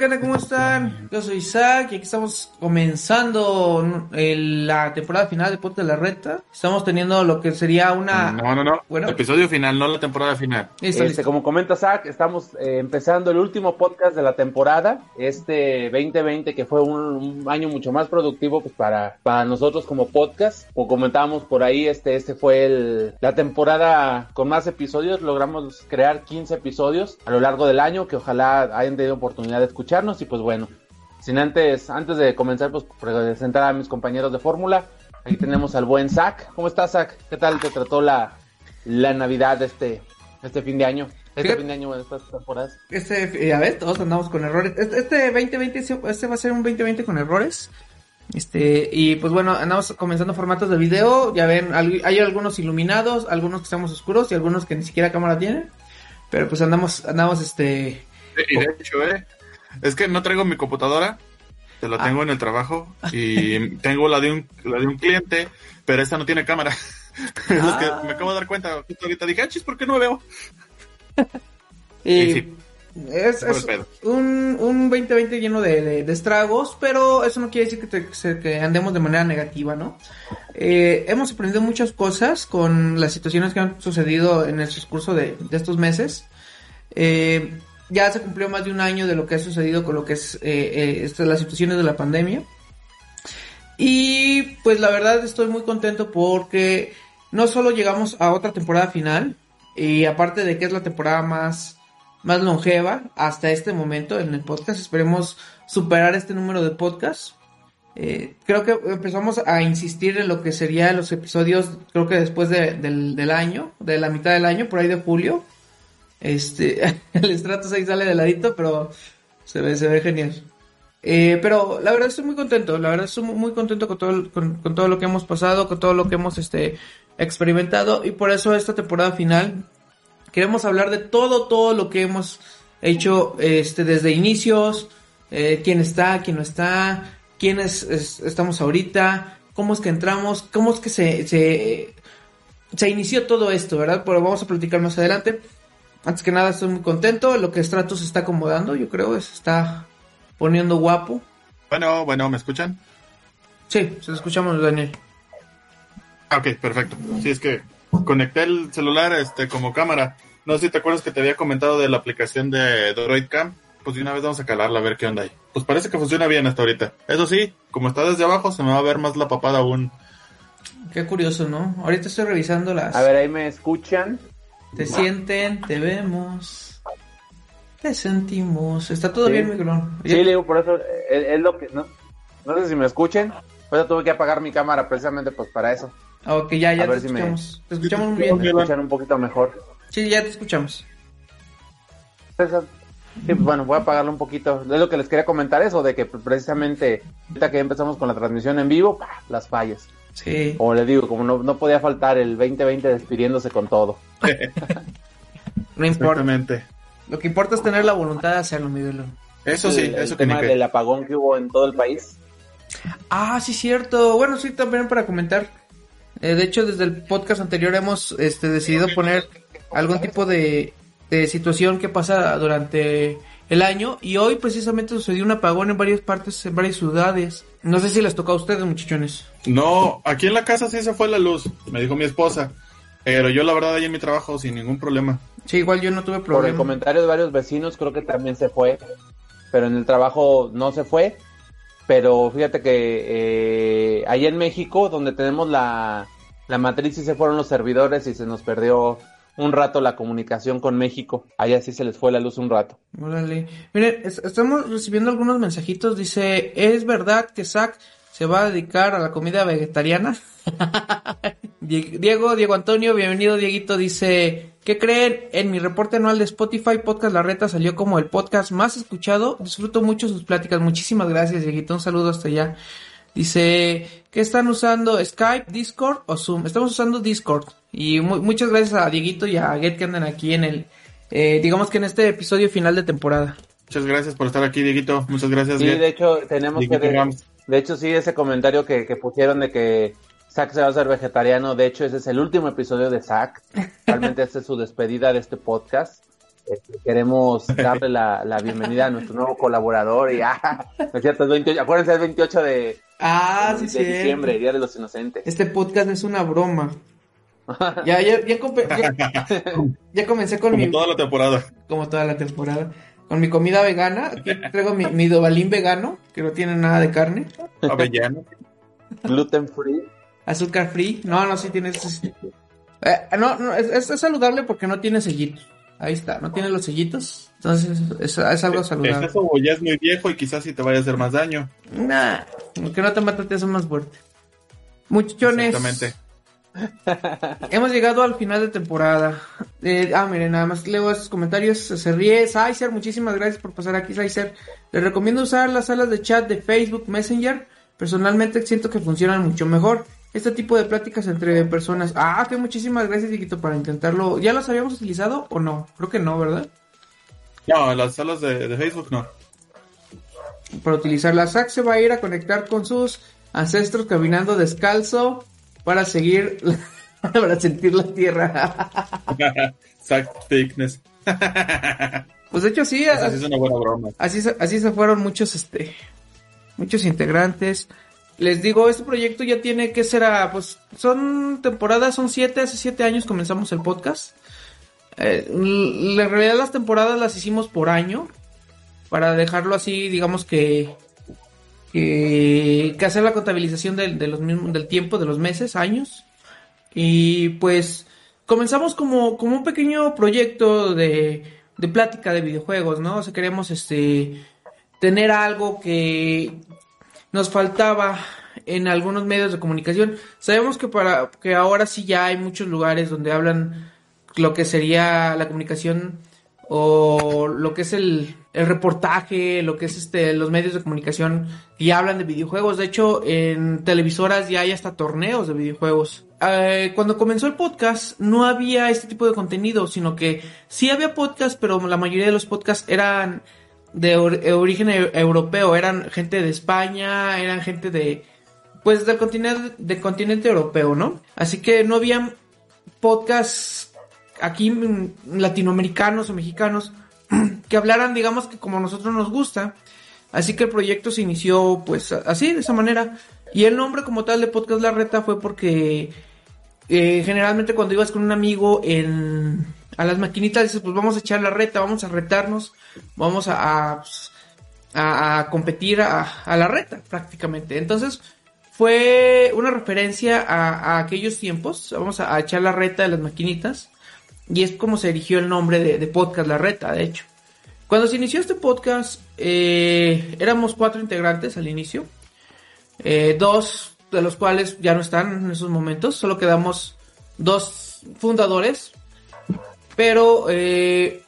onda? ¿Cómo están? Yo soy Isaac y aquí estamos comenzando el- la temporada final de Ponte la Reta. Estamos teniendo lo que sería una... No, no, no. Bueno. Episodio final, no la temporada final. Listo, Este, listo. como comenta Zach, estamos eh, empezando el último podcast de la temporada, este 2020 que fue un, un año mucho más productivo pues para, para nosotros como podcast. Como comentábamos por ahí, este, este fue el, la temporada con más episodios, logramos crear 15 episodios a lo largo del año que ojalá hayan tenido oportunidad de escucharnos y pues bueno, sin antes, antes de comenzar pues presentar a mis compañeros de fórmula, aquí tenemos al buen Zach. ¿Cómo estás Zach? ¿Qué tal te trató la, la Navidad de este, este fin de año? Este Fíjate- fin de año, bueno, estas temporadas. Este, eh, a ver, todos andamos con errores. Este, este 2020, sí, este va a ser un 2020 con errores. Este, y pues bueno, andamos comenzando formatos de video. Ya ven, hay algunos iluminados, algunos que estamos oscuros y algunos que ni siquiera cámara tienen. Pero pues andamos, andamos, este, Y de hecho, eh, es que no traigo mi computadora, te la Ah. tengo en el trabajo y tengo la de un, la de un cliente, pero esta no tiene cámara. Es lo que Ah. me acabo de dar cuenta. Justo ahorita dije, ah, chis, ¿por qué no me veo? Y Y sí. es, es un, un 2020 lleno de, de- de estragos, pero eso no quiere decir que, te- se- que andemos de manera negativa, ¿no? Eh, hemos aprendido muchas cosas con las situaciones que han sucedido en el transcurso de, de estos meses. Eh, ya se cumplió más de un año de lo que ha sucedido con lo que es eh, eh, las situaciones de la pandemia. Y pues la verdad estoy muy contento porque no solo llegamos a otra temporada final, y aparte de que es la temporada más, más longeva hasta este momento en el podcast, esperemos superar este número de podcasts. Eh, creo que empezamos a insistir en lo que serían los episodios, creo que después de- del, del año, de la mitad del año, por ahí de julio. Este, el estrato 6 sale de ladito, pero se ve, se ve genial. Eh, pero la verdad estoy muy contento, la verdad estoy muy, contento con todo, con, todo lo que hemos pasado, con todo lo que hemos este, experimentado y por eso esta temporada final queremos hablar de todo, todo lo que hemos hecho este, desde inicios, eh, quién está, quién no está, quiénes es- estamos ahorita, cómo es que entramos, cómo es que se, se, se inició todo esto, ¿verdad? Pero vamos a platicar más adelante. Antes que nada estoy muy contento, lo que Stratos se está acomodando, yo creo, se está poniendo guapo. Bueno, bueno, ¿me escuchan? Sí, se lo escuchamos, Daniel. Ah, ok, perfecto. Sí, es que conecté el celular este como cámara. No sé si te acuerdas que te había comentado de la aplicación de Droid Cam. Pues de una vez vamos a calarla a ver qué onda hay. Pues parece que funciona bien hasta ahorita. Eso sí, como está desde abajo, se me va a ver más la papada aún. Qué curioso, ¿no? Ahorita estoy revisando las... A ver, ahí me escuchan. Te sienten, te vemos, te sentimos. ¿Está todo Sí. bien, Miguelón? Sí, le digo, por eso eh, es, es lo que. No, no sé si me escuchen. Por eso tuve que apagar mi cámara precisamente pues para eso. Ok, ya, ya A te ver si me- escuchamos. Te escuchamos muy Me bien. escuchan un poquito mejor. Sí, ya te escuchamos. Sí, pues bueno, voy a apagarlo un poquito. Es lo que les quería comentar eso, de que precisamente ahorita que empezamos con la transmisión en vivo, ¡pah! las fallas. Sí. Como les digo, como no, no podía faltar el 2020 despidiéndose con todo. No importa. Lo que importa es tener la voluntad de hacerlo, Miguelón. Eso sí, el, el eso que ni tema del apagón que hubo en todo el país. Ah, sí, cierto. Bueno, sí, también para comentar. Eh, de hecho, desde el podcast anterior hemos este, decidido poner algún tipo de, de situación que pasa durante el año. Y hoy precisamente sucedió un apagón en varias partes, en varias ciudades. No sé si les tocó a ustedes, muchachones. No, aquí en la casa sí se fue la luz, me dijo mi esposa. Pero yo la verdad ahí en mi trabajo sin ningún problema. Sí, igual yo no tuve Por el problema. comentario de varios vecinos, creo que también se fue. Pero en el trabajo no se fue. Pero fíjate que eh, allá en México, donde tenemos la, la matriz, sí se fueron los servidores y se nos perdió un rato la comunicación con México. Ahí así se les fue la luz un rato. Miren, estamos recibiendo algunos mensajitos. Dice, ¿es verdad que Zach se va a dedicar a la comida vegetariana? Diego, Diego Antonio, bienvenido Dieguito, dice, ¿qué creen? En mi reporte anual de Spotify, Podcast La Reta salió como el podcast más escuchado. Disfruto mucho sus pláticas. Muchísimas gracias, Dieguito. Un saludo hasta allá. Dice, ¿qué están usando? ¿Skype, Discord o Zoom? Estamos usando Discord. Y muchas gracias a Dieguito y a Get que andan aquí en el, eh, digamos que en este episodio final de temporada. Muchas gracias por estar aquí, Dieguito. Muchas gracias. Sí, de hecho, tenemos que... De, hecho, sí, ese comentario que, pusieron de que Zack se va a hacer vegetariano. De hecho, ese es el último episodio de Zack. Realmente esta es su despedida de este podcast. Este, queremos darle la, bienvenida a nuestro nuevo colaborador. Y, ah, es cierto, 28, acuérdense, el 28 de, ah, de, diciembre, Día de los Inocentes. Este podcast es una broma. ya, ya, ya, ya, comencé con mi. Como toda la temporada. Como toda la temporada. Con mi comida vegana. Aquí traigo mi, mi dobalín vegano, que no tiene nada de carne. Avellano. Gluten free. Azúcar free. No, no, sí tiene. Eh, no, no es, es, saludable porque no tiene sellitos. Ahí está, no tiene los sellitos. Entonces es, es algo saludable. Eso ya es muy viejo y quizás sí te vaya a hacer más daño. Nah, que no te mata te hace más fuerte. Muchachones. Exactamente. Hemos llegado al final de temporada. Eh, ah, miren, nada más leo estos comentarios. Se ríe. Saicer, muchísimas gracias por pasar aquí, Saicer. Les recomiendo usar las salas de chat de Facebook Messenger. Personalmente siento que funcionan mucho mejor. Este tipo de pláticas entre personas. Ah, que muchísimas gracias, Chiquito, para intentarlo. ¿Ya los habíamos utilizado o no? Creo que no, ¿verdad? No, las salas de, de Facebook no. Para utilizar la SAC se va a ir a conectar con sus ancestros caminando descalzo para seguir, para sentir la tierra. Sack thickness. pues de hecho sí. Así es una buena broma. Así, así se fueron muchos, este, muchos integrantes. Les digo, este proyecto ya tiene que ser a, pues, son temporadas, son siete, hace siete años comenzamos el podcast. Eh, en realidad las temporadas las hicimos por año, para dejarlo así, digamos que que, hacer la contabilización de del tiempo, de los meses, años. Y pues comenzamos como, como un pequeño proyecto de, de plática de videojuegos, ¿no? O sea, queremos este, tener algo que nos faltaba en algunos medios de comunicación. Sabemos que para que ahora sí ya hay muchos lugares donde hablan lo que sería la comunicación o lo que es el, el reportaje, lo que es este, los medios de comunicación y hablan de videojuegos. De hecho, en televisoras ya hay hasta torneos de videojuegos. Eh, cuando comenzó el podcast, no había este tipo de contenido, sino que sí había podcast, pero la mayoría de los podcasts eran de origen e-, europeo, eran gente de España, eran gente de, pues del continente, del continente europeo, ¿no? Así que no había podcasts aquí latinoamericanos o mexicanos que hablaran, digamos que como a nosotros nos gusta. Así que el proyecto se inició pues así, de esa manera. Y el nombre como tal de Podcast La Reta fue porque eh, generalmente cuando ibas con un amigo en, a las maquinitas dices pues vamos a echar la reta, vamos a retarnos, vamos a, a, pues, competir a, la reta prácticamente. Entonces fue una referencia a, aquellos tiempos, vamos a, echar la reta de las maquinitas. Y es como se erigió el nombre de, Podcast La Reta, de hecho. Cuando se inició este podcast, eh, éramos cuatro integrantes al inicio. Eh, dos de los cuales ya no están en esos momentos. Solo quedamos dos fundadores. Pero, eh,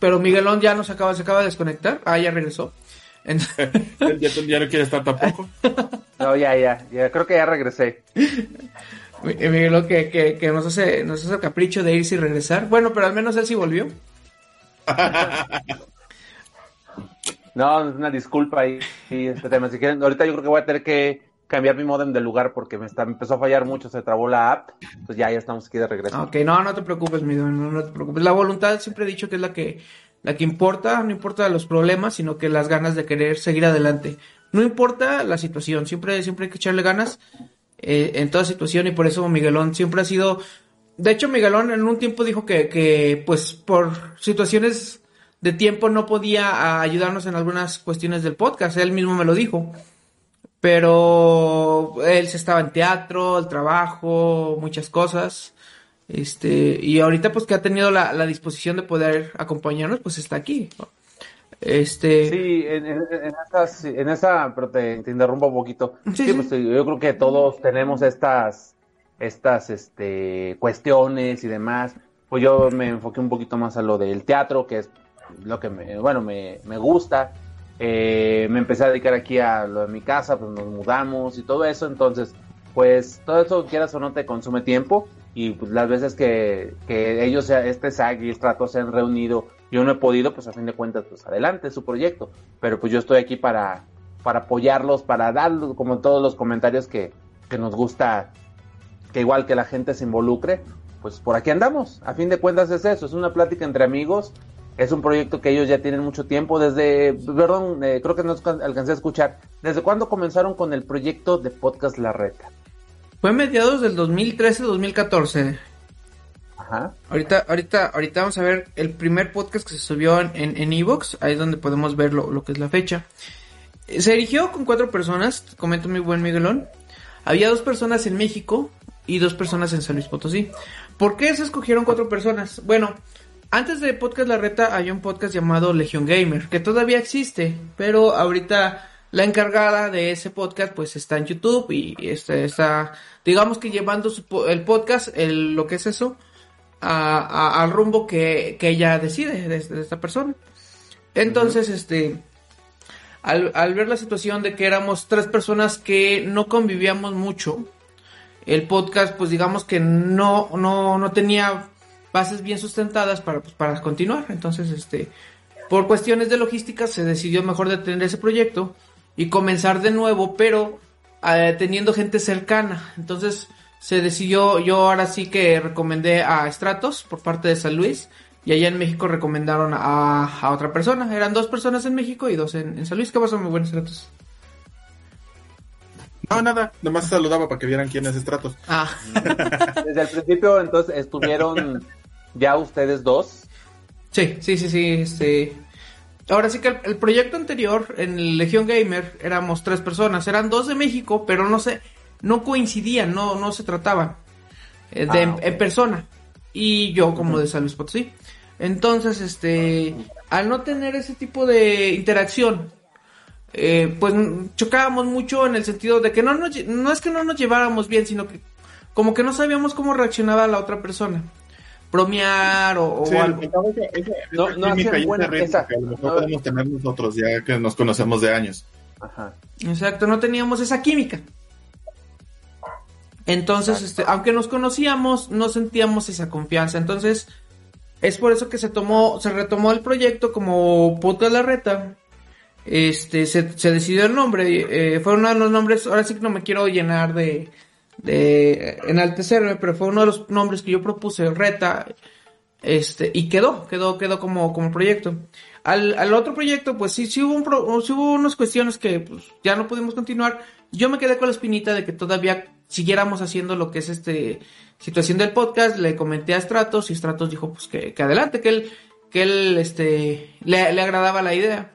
pero Miguelón ya nos acaba, se acaba de desconectar. Ah, ya regresó. ¿Ya, no quiere estar tampoco. No, ya, ya, ya, creo que ya regresé. Miguel que, que, nos, hace, nos hace el capricho de irse y regresar. Bueno, pero al menos él sí volvió. No, una disculpa ahí, este tema. Si quieren, ahorita yo creo que voy a tener que cambiar mi modem de lugar porque me, está, empezó a fallar mucho, se trabó la app. Pues ya, ya estamos aquí de regreso. Ok, no, no te preocupes, mi no, no te preocupes. La voluntad siempre he dicho que es la que, la que importa, no importa los problemas, sino que las ganas de querer seguir adelante. No importa la situación, siempre, siempre hay que echarle ganas eh, en toda situación y por eso Miguelón siempre ha sido... De hecho, Miguelón en un tiempo dijo que, que pues por situaciones de tiempo no podía ayudarnos en algunas cuestiones del podcast, él mismo me lo dijo. Pero él se estaba en teatro, el trabajo, muchas cosas. Este, y ahorita pues que ha tenido la, la disposición de poder acompañarnos, pues está aquí. Este. Sí, en, en, en, esa, pero te, interrumpo un poquito. Sí, Pues, yo creo que todos tenemos estas, estas, este, cuestiones y demás. Pues yo me enfoqué un poquito más a lo del teatro, que es lo que me, bueno, me, me gusta. Eh, me empecé a dedicar aquí a lo de mi casa, pues nos mudamos y todo eso. Entonces, pues todo eso, quieras o no, te consume tiempo. Y pues las veces que, que ellos, este SAG y Strato se han reunido yo no he podido, pues a fin de cuentas, pues adelante, su proyecto. Pero pues yo estoy aquí para, para apoyarlos, para dar, como todos los comentarios que, que nos gusta, que igual que la gente se involucre, pues por aquí andamos. A fin de cuentas es eso, es una plática entre amigos. Es un proyecto que ellos ya tienen mucho tiempo, desde, perdón, eh, creo que no alcancé a escuchar. ¿Desde cuándo comenzaron con el proyecto de Podcast La Reta? Fue mediados del 2013-2014. Ahorita, ahorita, ahorita vamos a ver el primer podcast que se subió en, en Evox, ahí es donde podemos ver lo, que es la fecha. Se erigió con cuatro personas, comenta mi buen Miguelón. Había dos personas en México y dos personas en San Luis Potosí. ¿Por qué se escogieron cuatro personas? Bueno, antes de Podcast La Reta hay un podcast llamado Legion Gamer, que todavía existe, pero ahorita la encargada de ese podcast pues está en YouTube y está, está digamos que llevando el podcast, el, lo que es eso, al rumbo que, ella decide de, esta persona. Entonces, este, al, ver la situación de que éramos tres personas que no convivíamos mucho, el podcast, pues digamos que no, no, no tenía bases bien sustentadas para, pues, para continuar. Entonces, este, por cuestiones de logística se decidió mejor detener ese proyecto y comenzar de nuevo, pero eh, teniendo gente cercana. Entonces, se decidió, yo ahora sí que recomendé a Stratos por parte de San Luis y allá en México recomendaron a, otra persona. Eran dos personas en México y dos en, San Luis. ¿Qué pasó, muy buenos Stratos? No, nada, nomás saludaba para que vieran quién es Stratos. Ah. Desde el principio, entonces, estuvieron ya ustedes dos. Sí, sí, sí, sí, este... Ahora sí que el, el proyecto anterior, en Legión Gamer, éramos tres personas. Eran dos de México, pero no sé, no coincidían, no, no se trataban eh, de, ah, en, persona. Y yo como de San Luis Potosí. Entonces, este, al no tener ese tipo de interacción, eh, pues chocábamos mucho en el sentido de que no, no es que no nos lleváramos bien, sino que como que no sabíamos cómo reaccionaba la otra persona. Bromear o, algo. no, no buena que a lo mejor podemos tener nosotros ya que nos conocemos de años. Ajá. Exacto, no teníamos esa química. Entonces, este, aunque nos conocíamos, no sentíamos esa confianza. Entonces, es por eso que se tomó, se retomó el proyecto como Puto de la Reta. Este, se, decidió el nombre. Eh, fue uno de los nombres, ahora sí que no me quiero llenar de, de enaltecerme, pero fue uno de los nombres que yo propuse, Reta. Este, y quedó, quedó, quedó como, como proyecto. Al, al otro proyecto, pues sí, sí hubo, un sí hubo unas cuestiones que pues, ya no pudimos continuar. Yo me quedé con la espinita de que todavía siguiéramos haciendo lo que es este situación del podcast, le comenté a Stratos y Stratos dijo pues que, adelante, que él, que él este le, agradaba la idea.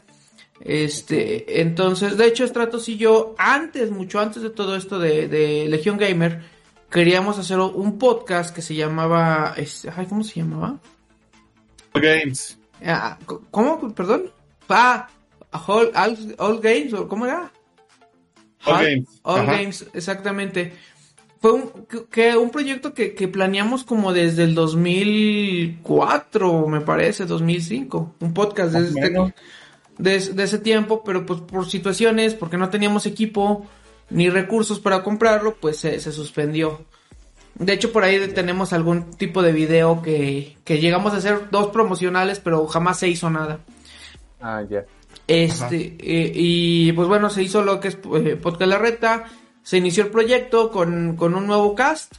Este, entonces, de hecho, Stratos y yo, antes, mucho antes de todo esto de, de Legion Gamer, queríamos hacer un podcast que se llamaba, ay, ¿cómo se llamaba? All Games. Ah, ¿Cómo? Perdón. Ah, All, all, Games, ¿cómo era? All Games. All Games, exactamente fue un, que, un proyecto que, que, planeamos como desde el 2004, me parece, 2005. Un podcast desde de, ese tiempo, pero pues por situaciones, porque no teníamos equipo ni recursos para comprarlo, pues se, suspendió. De hecho, por ahí tenemos algún tipo de video que, que llegamos a hacer dos promocionales, pero jamás se hizo nada. Ah, ya. Este, eh, y pues bueno, se hizo lo que es eh, Podcast La Reta se inició el proyecto con, un nuevo cast.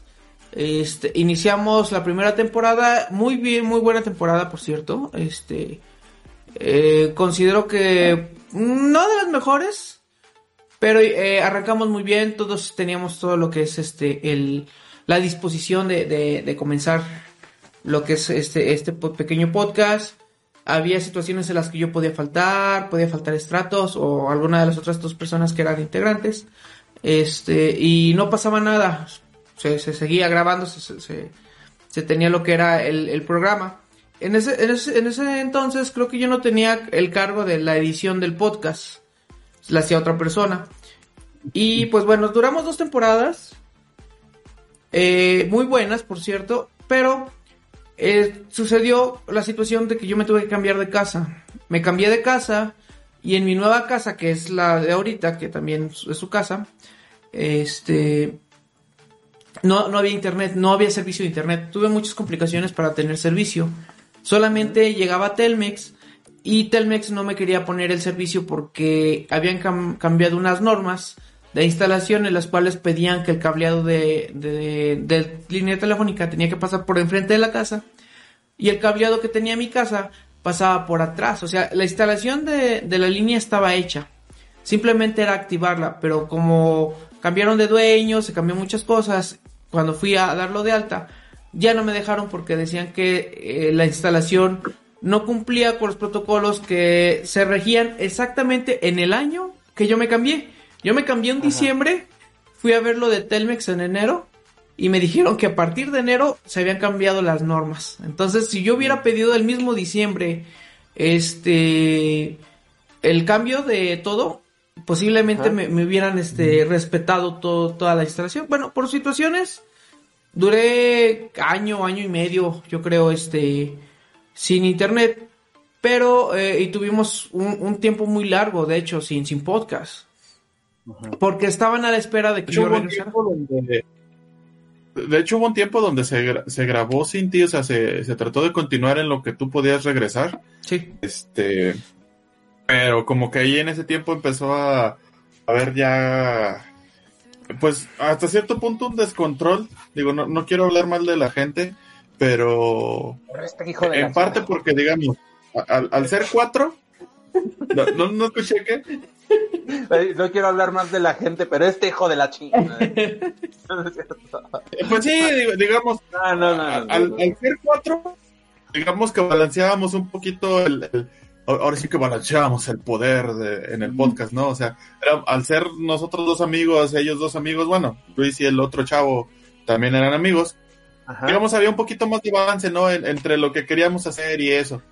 Este, iniciamos la primera temporada, muy bien, muy buena temporada, por cierto. Este, eh, considero que no de las mejores, pero eh, arrancamos muy bien. Todos teníamos todo lo que es este, el, la disposición de, de, comenzar lo que es este, este pequeño podcast. Había situaciones en las que yo podía faltar, podía faltar estratos o alguna de las otras dos personas que eran integrantes. Este, y no pasaba nada. Se, seguía grabando, se, se tenía lo que era el, programa. En ese, en ese, en, ese, entonces creo que yo no tenía el cargo de la edición del podcast. La hacía otra persona. Y pues bueno, duramos dos temporadas. Eh, muy buenas, por cierto. Pero eh, sucedió la situación de que yo me tuve que cambiar de casa. Me cambié de casa y en mi nueva casa, que es la de ahorita, que también es su casa, este, no había internet, no había servicio de internet. Tuve muchas complicaciones para tener servicio. Solamente llegaba Telmex y Telmex no me quería poner el servicio porque habían cambiado unas normas de instalación en las cuales pedían que el cableado de, de, línea telefónica tenía que pasar por enfrente de la casa y el cableado que tenía mi casa pasaba por atrás. O sea, la instalación de, de la línea estaba hecha. Simplemente era activarla, pero como cambiaron de dueño, se cambió muchas cosas, cuando fui a darlo de alta, ya no me dejaron porque decían que eh, la instalación no cumplía con los protocolos que se regían exactamente en el año que yo me cambié. Yo me cambié en diciembre, fui a ver lo de Telmex en enero y me dijeron que a partir de enero se habían cambiado las normas. Entonces, si yo hubiera pedido el mismo diciembre este el cambio de todo, posiblemente me, hubieran este respetado todo, toda la instalación. Bueno, por situaciones duré año, año y medio, yo creo, este sin internet, pero eh, y tuvimos un, tiempo muy largo, de hecho, sin sin podcast. Porque estaban a la espera de que yo regresara. de hecho, hubo un tiempo donde se, se grabó sin ti, o sea, se, se, trató de continuar en lo que tú podías regresar. Sí. Este. Pero como que ahí en ese tiempo empezó a, a ver ya. Pues hasta cierto punto un descontrol. Digo, no, no quiero hablar mal de la gente, pero. Este en parte porque, digamos, al, al ser cuatro. No, no, no escuché qué. No quiero hablar más de la gente, pero este hijo de la chingada. pues sí, digamos, al, ser cuatro, digamos que balanceábamos un poquito el, ahora sí que balanceábamos el poder en el podcast, ¿no? O sea, al ser nosotros dos amigos, ellos dos amigos, bueno, Luis y el otro chavo también eran amigos, digamos, había un poquito más de balance, ¿no? entre lo que queríamos hacer y eso.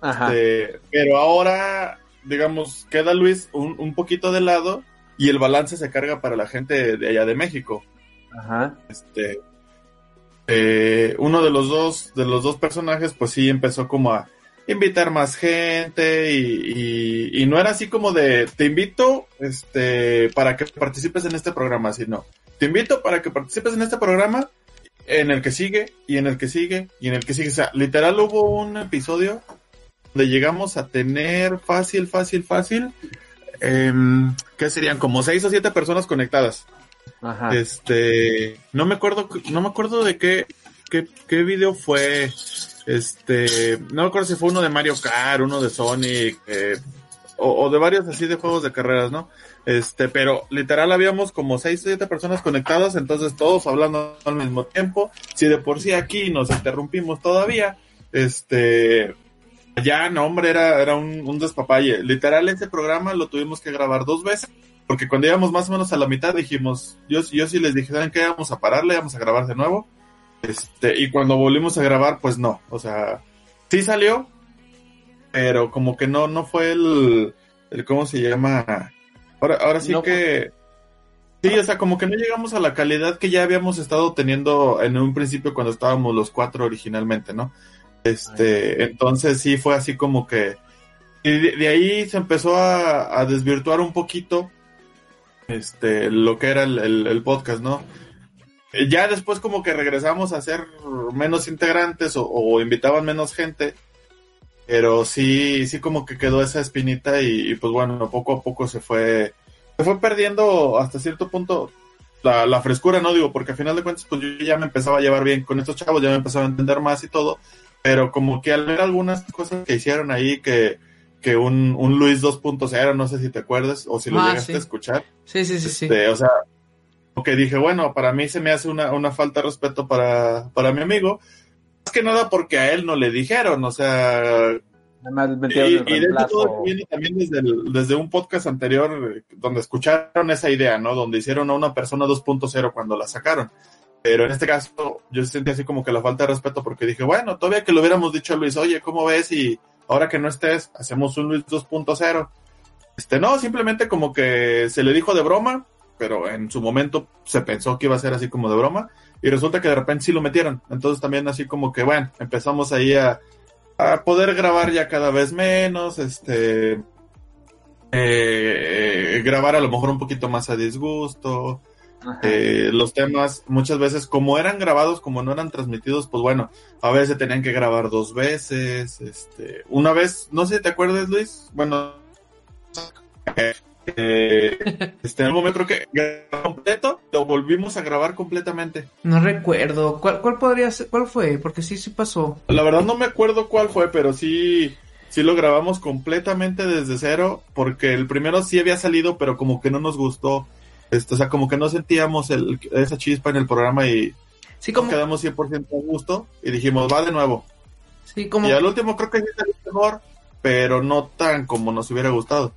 Ajá. Este, pero ahora digamos, queda Luis un, un poquito de lado y el balance se carga para la gente de allá de México. Ajá. Este, eh, uno de los dos, de los dos personajes, pues sí empezó como a invitar más gente y, y, no era así como de te invito este para que participes en este programa, sino te invito para que participes en este programa en el que sigue y en el que sigue y en el que sigue. O sea, literal hubo un episodio donde llegamos a tener fácil, fácil, fácil, eh, ¿qué serían? Como seis o siete personas conectadas. Ajá. Este, no me acuerdo, no me acuerdo de qué, qué, qué video fue. Este, no me acuerdo si fue uno de Mario Kart, uno de Sonic, eh, o, de varios así de juegos de carreras, ¿no? Este, pero literal habíamos como seis o siete personas conectadas, entonces todos hablando al mismo tiempo. Si de por sí aquí nos interrumpimos todavía, este, ya, no, hombre, era, era un, despapalle. Literal, ese programa lo tuvimos que grabar dos veces, porque cuando íbamos más o menos a la mitad dijimos, yo, yo sí les dije, ¿saben qué? Vamos a pararle, vamos a grabar de nuevo. Este, y cuando volvimos a grabar, pues no, o sea, sí salió, pero como que no, no fue el, el ¿cómo se llama? Ahora, ahora sí que, sí, o sea, como que no llegamos a la calidad que ya habíamos estado teniendo en un principio cuando estábamos los cuatro originalmente, ¿no? Este, entonces sí fue así como que y de, ahí se empezó a, desvirtuar un poquito este lo que era el, podcast, ¿no? Ya después como que regresamos a ser menos integrantes o, invitaban menos gente, pero sí, sí como que quedó esa espinita y, pues bueno, poco a poco se fue, se fue perdiendo hasta cierto punto la, la, frescura, no digo, porque al final de cuentas pues yo ya me empezaba a llevar bien con estos chavos, ya me empezaba a entender más y todo, pero como que al ver algunas cosas que hicieron ahí que, que un, un Luis 2.0, no sé si te acuerdas o si lo ah, llegaste a escuchar. Sí, sí, sí, sí. Este, o sea, que dije, bueno, para mí se me hace una, una falta de respeto para, para mi amigo. Más que nada porque a él no le dijeron, o sea... y, y de hecho todo viene también desde, desde un podcast anterior donde escucharon esa idea, ¿no? Donde hicieron a una persona 2.0 cuando la sacaron. Pero en este caso, yo sentí así como que la falta de respeto porque dije, bueno, todavía que lo hubiéramos dicho a Luis, oye, ¿cómo ves? Y ahora que no estés, hacemos un Luis 2.0. Este, no, simplemente como que se le dijo de broma, pero en su momento se pensó que iba a ser así como de broma, y resulta que de repente sí lo metieron. Entonces también así como que, bueno, empezamos ahí a, a poder grabar ya cada vez menos, este, eh, grabar a lo mejor un poquito más a disgusto. Eh, los temas muchas veces como eran grabados como no eran transmitidos pues bueno a veces tenían que grabar dos veces este una vez no sé si te acuerdas Luis bueno eh, este en un momento creo que completo lo volvimos a grabar completamente no recuerdo cuál cuál podría ser cuál fue porque sí sí pasó la verdad no me acuerdo cuál fue pero sí sí lo grabamos completamente desde cero, porque el primero sí había salido, pero como que no nos gustó. Esto, o sea, como que no sentíamos el, esa chispa en el programa y sí, como... quedamos 100% a gusto y dijimos, va de nuevo. Sí, como... Y al último creo que sí salió mejor, pero no tan como nos hubiera gustado.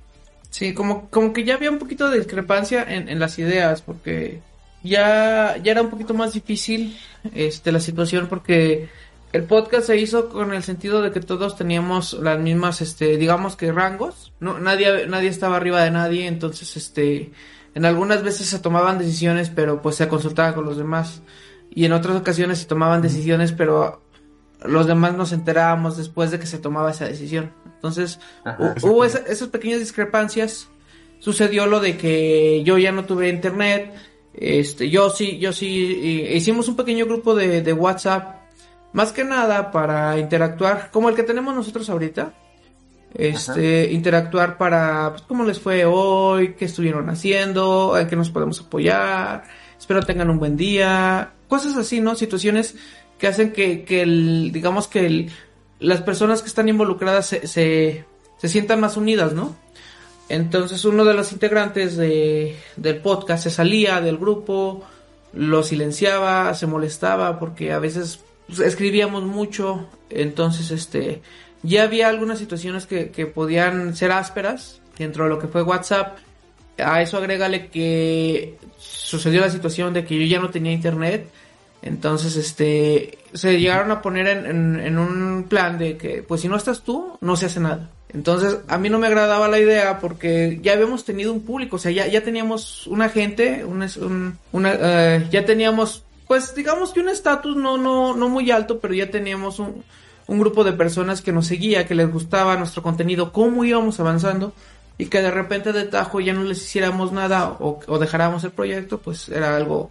Sí, como, como que ya había un poquito de discrepancia en, en las ideas, porque ya, ya era un poquito más difícil este, la situación, porque el podcast se hizo con el sentido de que todos teníamos las mismas, este, digamos que rangos. No, nadie, nadie estaba arriba de nadie, entonces, este, en algunas veces se tomaban decisiones, pero pues se consultaba con los demás. Y en otras ocasiones se tomaban decisiones, pero los demás nos enterábamos después de que se tomaba esa decisión. Entonces, hubo esas pequeñas discrepancias. Sucedió lo de que yo ya no tuve internet. Este, yo sí, yo sí, hicimos un pequeño grupo de, de WhatsApp más que nada para interactuar, como el que tenemos nosotros ahorita. Este, interactuar para, pues, cómo les fue hoy, qué estuvieron haciendo, en qué nos podemos apoyar, espero tengan un buen día, cosas así, ¿no? Situaciones que hacen que, que el, digamos que el, las personas que están involucradas se, se, se sientan más unidas, ¿no? Entonces uno de los integrantes de, del podcast se salía del grupo, lo silenciaba, se molestaba porque a veces pues, escribíamos mucho, entonces este ya había algunas situaciones que, que podían ser ásperas dentro de lo que fue WhatsApp. A eso agrégale que sucedió la situación de que yo ya no tenía internet. Entonces, este, se llegaron a poner en, en, un plan de que, pues si no estás tú, no se hace nada. Entonces, a mí no me agradaba la idea porque ya habíamos tenido un público, o sea, ya, ya teníamos una gente, un, una, uh, ya teníamos pues digamos que un estatus no, no, no muy alto, pero ya teníamos un, un grupo de personas que nos seguía, que les gustaba nuestro contenido, cómo íbamos avanzando y que de repente de tajo ya no les hiciéramos nada o dejáramos el proyecto, pues era algo,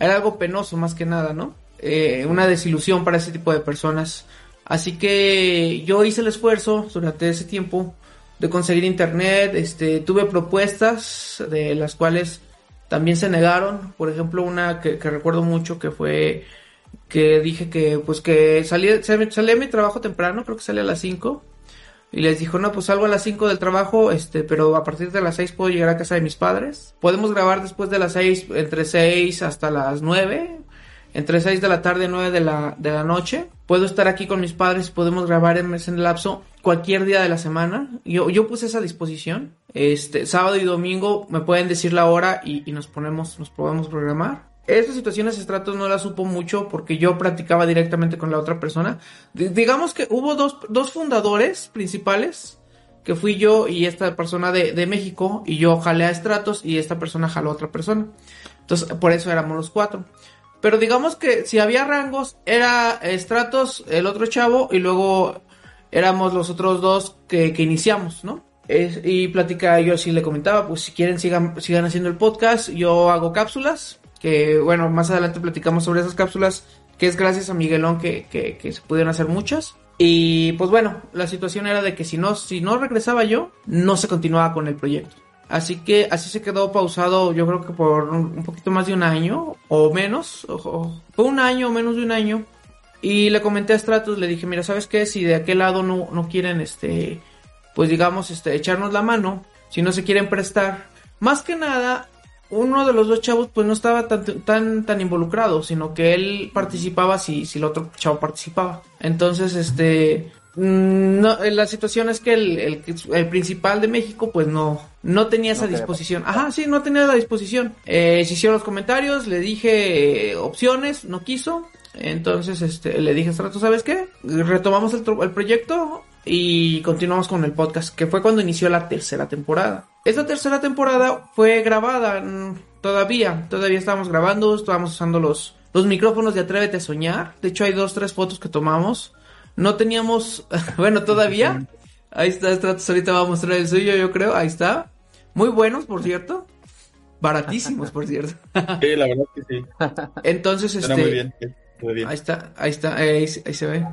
era algo penoso más que nada, ¿no? Eh, una desilusión para ese tipo de personas. Así que yo hice el esfuerzo durante ese tiempo de conseguir internet, este, tuve propuestas de las cuales también se negaron, por ejemplo, una que, recuerdo mucho que fue que dije que pues que salía, salía mi trabajo temprano, creo que salía a las 5 y les dijo, no, pues salgo a las 5 del trabajo, este, pero a partir de las 6 puedo llegar a casa de mis padres. Podemos grabar después de las 6, entre 6 hasta las 9, entre 6 de la tarde y 9 de la, de la noche. Puedo estar aquí con mis padres, podemos grabar en ese lapso cualquier día de la semana. Yo, yo puse esa disposición. Este, sábado y domingo me pueden decir la hora y, y nos ponemos, nos podemos programar. Estas situaciones estratos no las supo mucho porque yo practicaba directamente con la otra persona. Digamos que hubo dos, dos fundadores principales, que fui yo y esta persona de, de México, y yo jalé a estratos y esta persona jaló a otra persona. Entonces, por eso éramos los cuatro. Pero digamos que si había rangos, era estratos, el otro chavo, y luego éramos los otros dos que, que iniciamos, ¿no? Y platica, yo sí le comentaba, pues si quieren sigan, sigan haciendo el podcast, yo hago cápsulas, que bueno, más adelante platicamos sobre esas cápsulas, que es gracias a Miguelón que, que, que se pudieron hacer muchas. Y pues bueno, la situación era de que si no, si no regresaba yo, no se continuaba con el proyecto. Así que así se quedó pausado, yo creo que por un poquito más de un año o menos, o, o, fue un año o menos de un año. Y le comenté a Stratus, le dije, mira, ¿sabes qué? Si de aquel lado no, no quieren, este, pues digamos, este, echarnos la mano, si no se quieren prestar, más que nada, uno de los dos chavos pues no estaba tan, tan, tan involucrado, sino que él participaba si, si el otro chavo participaba. Entonces, este, mm, no, eh, la situación es que el, el, el principal de México pues no, no tenía esa No disposición. Ajá, sí, no tenía la disposición. Eh, se hicieron los comentarios, le dije eh, opciones, no quiso. Entonces este, le dije hace rato, ¿sabes qué? Retomamos el, el proyecto y continuamos con el podcast, que fue cuando inició la tercera temporada. Esta tercera temporada fue grabada mm, todavía, todavía estábamos grabando, estábamos usando los, los micrófonos de Atrévete a Soñar. De hecho hay dos, tres fotos que tomamos. No teníamos, bueno, todavía. Ahí está, Stratos ahorita va a mostrar el suyo, yo creo. Ahí está. Muy buenos, por cierto. Baratísimos, por cierto. Sí, la verdad que sí. Entonces, este. muy bien. muy bien. Ahí está, ahí está, ahí, se- ahí se ve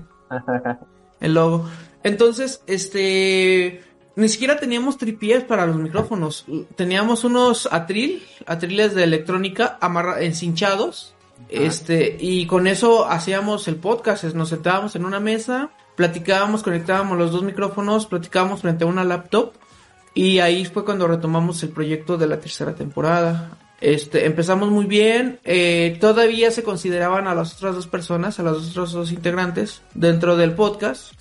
el logo. Entonces, este, ni siquiera teníamos tripiés para los micrófonos. Teníamos unos atril, atriles de electrónica amarra encinchados. Este, y con eso hacíamos el podcast. Nos sentábamos en una mesa, platicábamos, conectábamos los dos micrófonos, platicábamos frente a una laptop. Y ahí fue cuando retomamos el proyecto de la tercera temporada. Este, empezamos muy bien. eh, todavía se consideraban a las otras dos personas, a las otras dos integrantes dentro del podcast.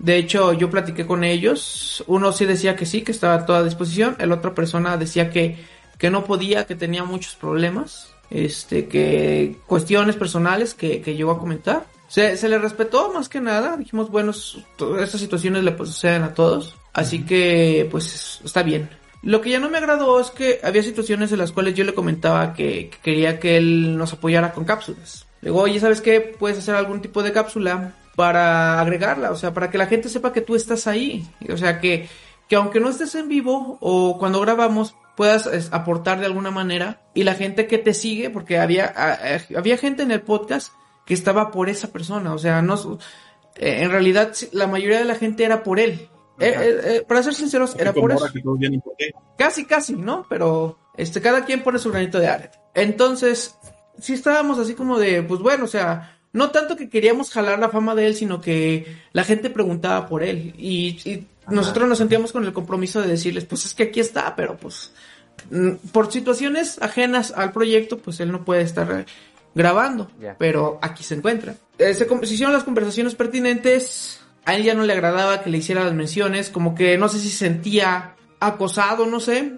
De hecho, yo platiqué con ellos. Uno sí decía que sí, que estaba a toda disposición. El otra persona decía que, que no podía, que tenía muchos problemas. Este, que cuestiones personales que, que llegó a comentar. Se, se le respetó más que nada. Dijimos, bueno, estas situaciones le suceden a todos. Así que, pues, está bien. Lo que ya no me agradó es que había situaciones en las cuales yo le comentaba que, que quería que él nos apoyara con cápsulas. Le digo, oye, ¿sabes qué? Puedes hacer algún tipo de cápsula para agregarla, o sea, para que la gente sepa que tú estás ahí. O sea, que, que aunque no estés en vivo o cuando grabamos, puedas es, aportar de alguna manera. Y la gente que te sigue, porque había, a- a- había gente en el podcast que estaba por esa persona, o sea, no, eh, en realidad la mayoría de la gente era por él. Eh, eh, eh, para ser sinceros, era por eso. Casi, casi, ¿no? Pero este, cada quien pone su granito de arena. Entonces, sí estábamos así como de, pues bueno, o sea, no tanto que queríamos jalar la fama de él, sino que la gente preguntaba por él. Y, y nosotros nos sentíamos con el compromiso de decirles, pues es que aquí está, pero pues mm, por situaciones ajenas al proyecto, pues él no puede estar grabando, pero aquí se encuentra. Eh, se, se hicieron las conversaciones pertinentes, a él ya no le agradaba que le hiciera las menciones, como que no sé si se sentía acosado, no sé.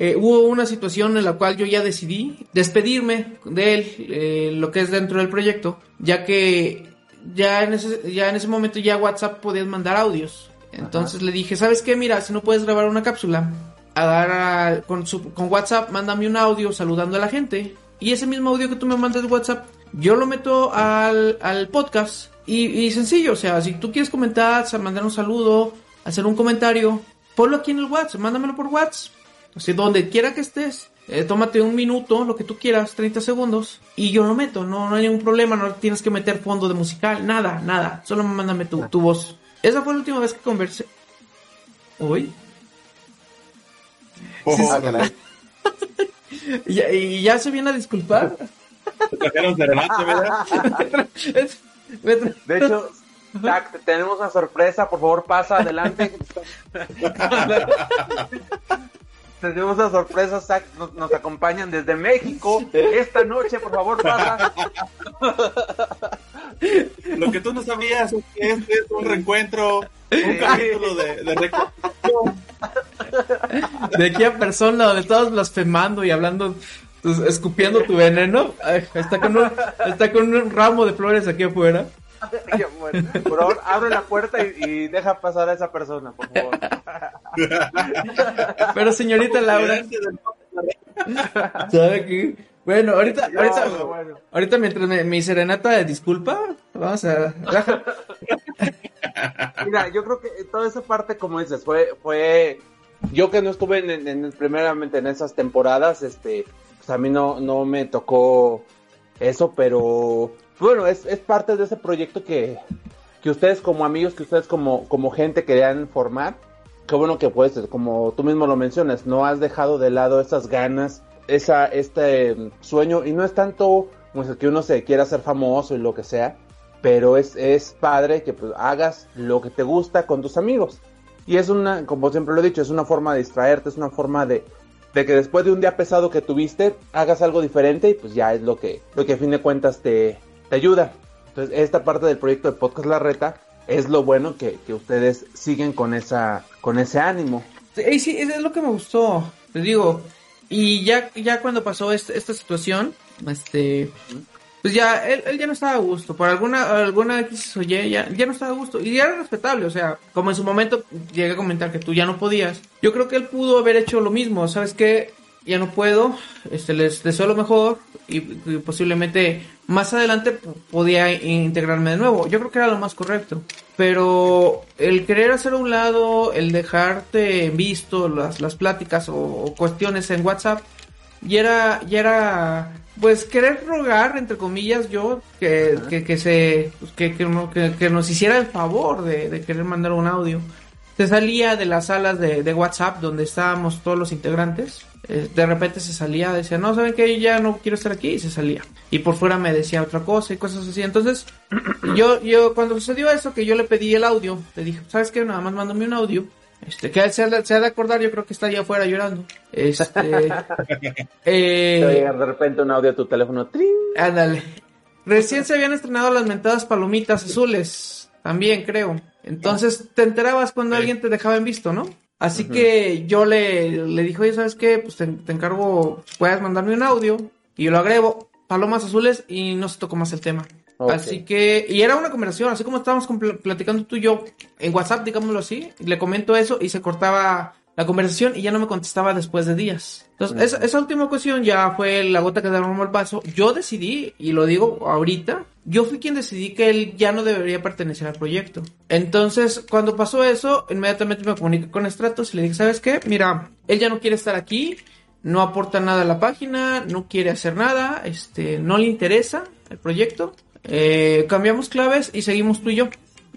Eh, hubo una situación en la cual yo ya decidí despedirme de él, eh, lo que es dentro del proyecto, ya que ya en ese, ya en ese momento ya WhatsApp podías mandar audios. Entonces le dije, ¿sabes qué? Mira, si no puedes grabar una cápsula, agarra con, su, con WhatsApp, mándame un audio saludando a la gente. Y ese mismo audio que tú me mandas de WhatsApp, yo lo meto al, al podcast. Y, y sencillo, o sea, si tú quieres comentar, mandar un saludo, hacer un comentario, ponlo aquí en el WhatsApp, mándamelo por WhatsApp. O sea, donde quiera que estés, eh, tómate un minuto, lo que tú quieras, 30 segundos, y yo lo meto, no, no hay ningún problema, no tienes que meter fondo de musical, nada, nada, solo mándame tu, tu voz. Esa fue la última vez que conversé. Uy. Oh, Sí, sí. Ah. ¿Y ya, y ya se viene a disculpar? De hecho, tenemos una sorpresa, por favor pasa adelante. tenemos una sorpresa, Zach, nos, nos acompañan desde México. Esta noche, por favor, pasa. Lo que tú no sabías es que este es un reencuentro, un capítulo de, de reconstrucción. de aquí a persona donde estabas blasfemando y hablando, pues, escupiendo tu veneno. Ay, está, con un, está con un ramo de flores aquí afuera. Qué bueno. Por favor, abre la puerta y, y deja pasar a esa persona, por favor. Pero señorita Laura, ¿sabe qué? Bueno, ahorita, No, ahorita, no, bueno. ahorita mientras me, mi serenata de disculpa, vamos a... Mira, yo creo que toda esa parte, como dices, fue, fue, yo que no estuve en, en- en- primeramente en esas temporadas, este, pues a mí no, no me tocó eso, pero bueno, es, es parte de ese proyecto que, que ustedes como amigos, que ustedes como, como gente querían formar. Qué bueno que pues, como tú mismo lo mencionas, no has dejado de lado esas ganas, esa, este mm, sueño, y no es tanto pues, que uno se quiera hacer famoso y lo que sea, pero es, es padre que pues, hagas lo que te gusta con tus amigos. Y es una, como siempre lo he dicho, es una forma de distraerte, es una forma de, de que después de un día pesado que tuviste, hagas algo diferente y pues ya es lo que, lo que a fin de cuentas te, te ayuda. Entonces, esta parte del proyecto de Podcast La Reta, es lo bueno que, que ustedes siguen con esa con ese ánimo. Sí, sí, es lo que me gustó, te digo. Y ya, ya cuando pasó esta situación, este, pues ya, él, él, ya no estaba a gusto. Por alguna, alguna X o ya, ya no estaba a gusto. Y ya era respetable, o sea, como en su momento llegué a comentar que tú ya no podías. Yo creo que él pudo haber hecho lo mismo, ¿sabes qué? Ya no puedo, este, les deseo lo mejor y, y posiblemente más adelante podía integrarme de nuevo. Yo creo que era lo más correcto. Pero el querer hacer a un lado, el dejarte visto las, las pláticas o, o cuestiones en WhatsApp, y era, ya era, pues querer rogar, entre comillas, yo, que, que, que se, pues, que, que, que, nos hiciera el favor de, de, querer mandar un audio. Se salía de las salas de, de WhatsApp donde estábamos todos los integrantes. Eh, de repente se salía, decía, no, ¿saben qué? Ya no quiero estar aquí y se salía. Y por fuera me decía otra cosa y cosas así. Entonces, yo, yo, cuando sucedió eso, que yo le pedí el audio, le dije, ¿sabes qué? Nada más mándame un audio. Este, que se ha, se ha de acordar, yo creo que está allá afuera llorando. Este, eh, de repente un audio a tu teléfono. ¡trin! Ándale. Recién se habían estrenado las mentadas palomitas azules, también creo. Entonces te enterabas cuando sí. alguien te dejaba en visto, ¿no? Así uh -huh. que yo le, le dije, oye, ¿sabes qué? Pues te, te encargo, puedes mandarme un audio y yo lo agrego, palomas azules y no se tocó más el tema. Okay. Así que, y era una conversación, así como estábamos platicando tú y yo en WhatsApp, digámoslo así, le comento eso y se cortaba la conversación y ya no me contestaba después de días. Entonces, esa, última ocasión ya fue la gota que derramó el vaso. Yo decidí, y lo digo ahorita, yo fui quien decidí que él ya no debería pertenecer al proyecto. Entonces, cuando pasó eso, inmediatamente me comuniqué con Stratos y le dije, ¿sabes qué? Mira, él ya no quiere estar aquí, no aporta nada a la página, no quiere hacer nada, este, no le interesa el proyecto. Eh, cambiamos claves y seguimos tú y yo.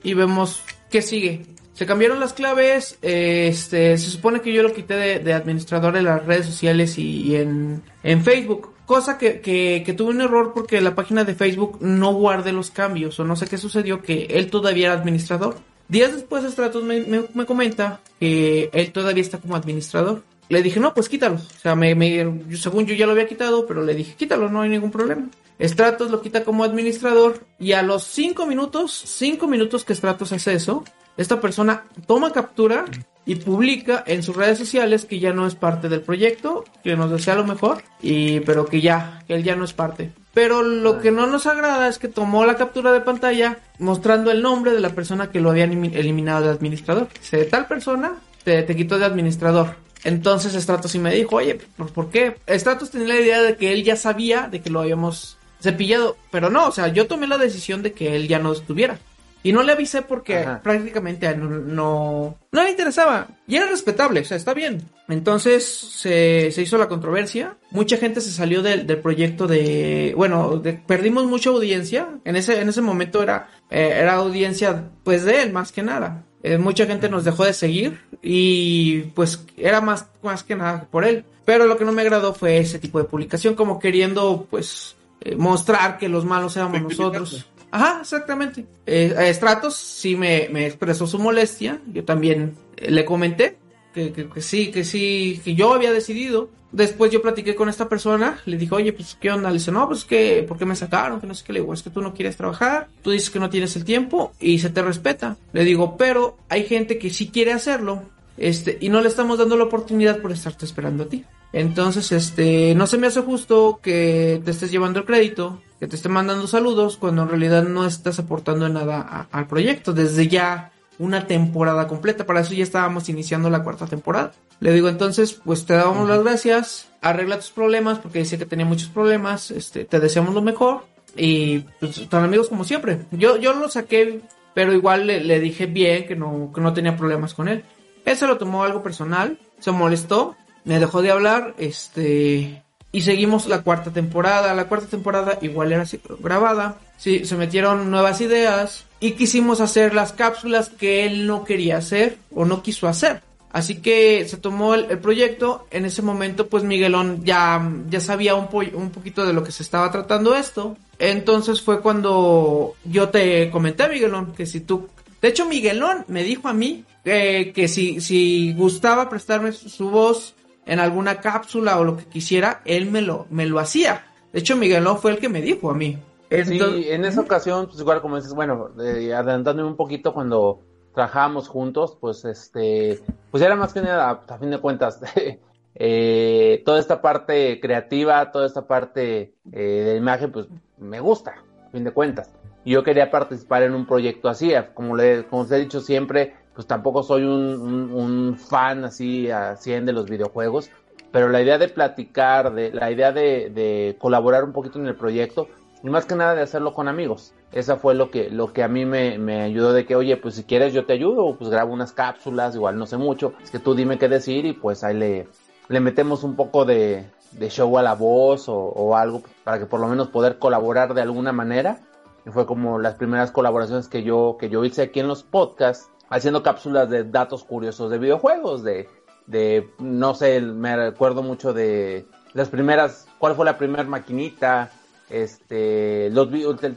Y vemos qué sigue. Se cambiaron las claves. Este, se supone que yo lo quité de, administrador en las redes sociales y, en, en, Facebook. Cosa que, que, tuve un error porque la página de Facebook no guardé los cambios. O no sé qué sucedió, que él todavía era administrador. Días después, Stratos me, me, me comenta que él todavía está como administrador. Le dije, no, pues quítalo. O sea, me, me, según yo ya lo había quitado, pero le dije, quítalo, no hay ningún problema. Stratos lo quita como administrador y a los 5 minutos, 5 minutos que Stratos hace eso, esta persona toma captura y publica en sus redes sociales que ya no es parte del proyecto, que nos desea lo mejor, y pero que ya, que él ya no es parte. Pero lo que no nos agrada es que tomó la captura de pantalla mostrando el nombre de la persona que lo habían eliminado de administrador. Dice, tal persona te, te quitó de administrador. Entonces Stratos sí me dijo, oye, ¿por, ¿por qué? Stratos tenía la idea de que él ya sabía de que lo habíamos cepillado, pero no, o sea, yo tomé la decisión de que él ya no estuviera. Y no le avisé porque Ajá. prácticamente no, no, no, le interesaba. Y era respetable, o sea, está bien. Entonces se, se hizo la controversia. Mucha gente se salió del, del proyecto de... Bueno, de, perdimos mucha audiencia. En ese, en ese momento era, eh, era audiencia pues de él más que nada. Eh, mucha gente nos dejó de seguir y pues era más, más que nada por él. Pero lo que no me agradó fue ese tipo de publicación como queriendo pues eh, mostrar que los malos éramos nosotros. Ajá, exactamente. Eh, Stratos sí me, me, expresó su molestia. Yo también eh, le comenté que, que, sí, que sí, que yo había decidido. Después yo platiqué con esta persona, le dije, oye, pues, ¿qué onda? Le dice, no, pues, que, ¿por qué me sacaron? Que no sé qué. Le digo, es que tú no quieres trabajar, tú dices que no tienes el tiempo y se te respeta. Le digo, pero hay gente que sí quiere hacerlo, este, y no le estamos dando la oportunidad por estarte esperando a ti. Entonces, este, no se me hace justo que te estés llevando el crédito, que te esté mandando saludos, cuando en realidad no estás aportando nada a, al proyecto desde ya una temporada completa. Para eso ya estábamos iniciando la cuarta temporada. Le digo entonces, pues te damos uh -huh. las gracias, arregla tus problemas, porque decía que tenía muchos problemas, este, te deseamos lo mejor y pues tan amigos como siempre. Yo, yo lo saqué, pero igual le, le dije bien que no, que no tenía problemas con él. Se lo tomó algo personal, se molestó, me dejó de hablar, este, y seguimos la cuarta temporada. La cuarta temporada igual era grabada. Sí, se metieron nuevas ideas y quisimos hacer las cápsulas que él no quería hacer o no quiso hacer. Así que se tomó el, proyecto. En ese momento, pues Miguelón ya, ya sabía un, po un poquito de lo que se estaba tratando esto. Entonces fue cuando yo te comenté, Miguelón, que si tú de hecho, Miguelón me dijo a mí eh, que si, si gustaba prestarme su, voz en alguna cápsula o lo que quisiera, él me lo, me lo hacía. De hecho, Miguelón fue el que me dijo a mí. sí, en esa ocasión, pues igual como dices, bueno, eh, adelantándome un poquito cuando trabajábamos juntos, pues este, pues era más que nada, a fin de cuentas, eh, toda esta parte creativa, toda esta parte eh, de imagen, pues me gusta, a fin de cuentas. Yo quería participar en un proyecto así, como, le, como os he dicho siempre, pues tampoco soy un, un, fan así a 100 de los videojuegos, pero la idea de platicar, de, la idea de, de colaborar un poquito en el proyecto, y más que nada de hacerlo con amigos. Esa fue lo que, lo que a mí me, me, ayudó de que, oye, pues si quieres yo te ayudo, pues grabo unas cápsulas, igual no sé mucho, es que tú dime qué decir y pues ahí le, le metemos un poco de, de show a la voz o, o, algo para que por lo menos poder colaborar de alguna manera. Y fue como las primeras colaboraciones que yo, que yo hice aquí en los podcasts, haciendo cápsulas de datos curiosos de videojuegos, de, de no sé, me recuerdo mucho de las primeras, cuál fue la primera maquinita, este, los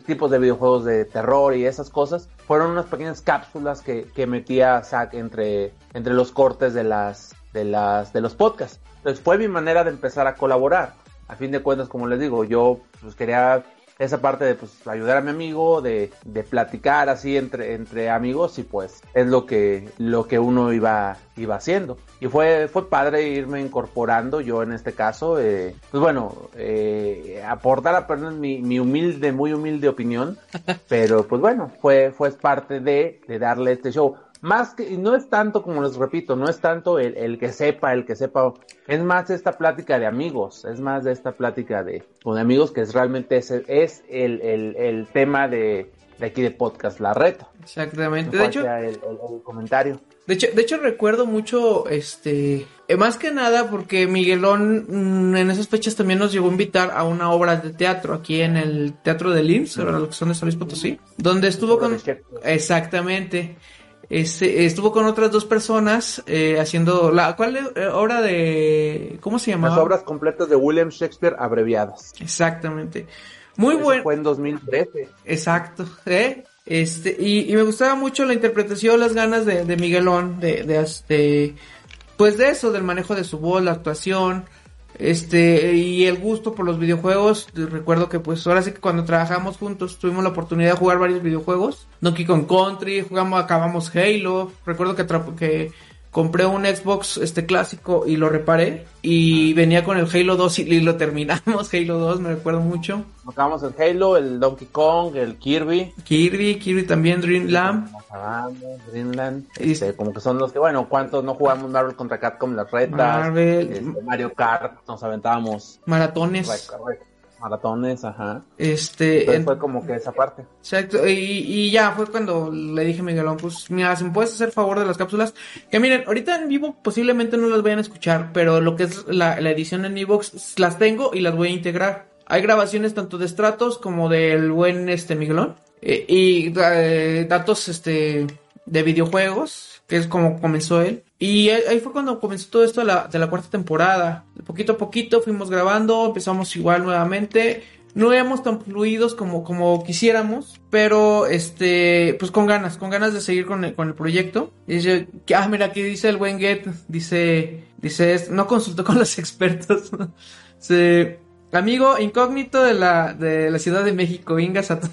tipos de videojuegos de terror y esas cosas, fueron unas pequeñas cápsulas que, que metía Zack entre, entre los cortes de las, de las, de los podcasts. Entonces fue mi manera de empezar a colaborar. A fin de cuentas, como les digo, yo pues quería esa parte de pues ayudar a mi amigo, de, de, platicar así entre, entre amigos y pues es lo que, lo que uno iba, iba haciendo. Y fue, fue padre irme incorporando yo en este caso, eh, pues bueno, eh, aportar a perder mi, mi, humilde, muy humilde opinión, pero pues bueno, fue, fue parte de, de darle este show más que, no es tanto, como les repito, no es tanto el, el, que sepa, el que sepa, es más esta plática de amigos, es más de esta plática de, con amigos que es realmente es, es el, el, el, tema de, de aquí de podcast, la reta. Exactamente, de hecho, el, comentario. De hecho, de hecho recuerdo mucho, este, eh, más que nada porque Miguelón mm, en esas fechas también nos llegó a invitar a una obra de teatro aquí en el Teatro de IMSS, ahora lo que son de San Luis Potosí, donde estuvo con... Exactamente. Este, estuvo con otras dos personas eh, haciendo la cuál eh, obra de cómo se llama las obras completas de William Shakespeare abreviadas. Exactamente. Muy bueno fue en 2013 exacto ¿eh? este y, y, me gustaba mucho la interpretación las ganas de, de Miguelón de, de, de pues de eso del manejo de su voz la actuación este, y el gusto por los videojuegos, recuerdo que pues ahora sí que cuando trabajamos juntos tuvimos la oportunidad de jugar varios videojuegos. Donkey Kong Country, jugamos, acabamos Halo. Recuerdo que, que compré un Xbox este clásico y lo reparé y venía con el Halo 2 y, lo terminamos, Halo 2, me recuerdo mucho. Acabamos el Halo, el Donkey Kong, el Kirby. Kirby, Kirby también, Dreamland. Dreamland. Este, como que son los que, bueno, ¿cuántos no jugamos Marvel contra Capcom las retas? Marvel. Este, Mario Kart, nos aventábamos. Maratones maratones, ajá. Este. Entonces fue como que esa parte. Exacto, y, y, ya fue cuando le dije a Miguelón, pues mira, si me puedes hacer favor de las cápsulas, que miren, ahorita en vivo posiblemente no las vayan a escuchar, pero lo que es la, la edición en Evox las tengo y las voy a integrar. Hay grabaciones tanto de Stratos como del buen este Miguelón. Eh, y eh, datos este de videojuegos, que es como comenzó él. Y ahí fue cuando comenzó todo esto de la, cuarta temporada. Poquito a poquito fuimos grabando, empezamos igual nuevamente. No éramos tan fluidos como, como quisiéramos, pero este, pues con ganas, con ganas de seguir con el, con el proyecto. dice, ah, mira, aquí dice el buen Get, dice, dice, no consultó con los expertos. Se, amigo incógnito de la, de la Ciudad de México, Inga Sato.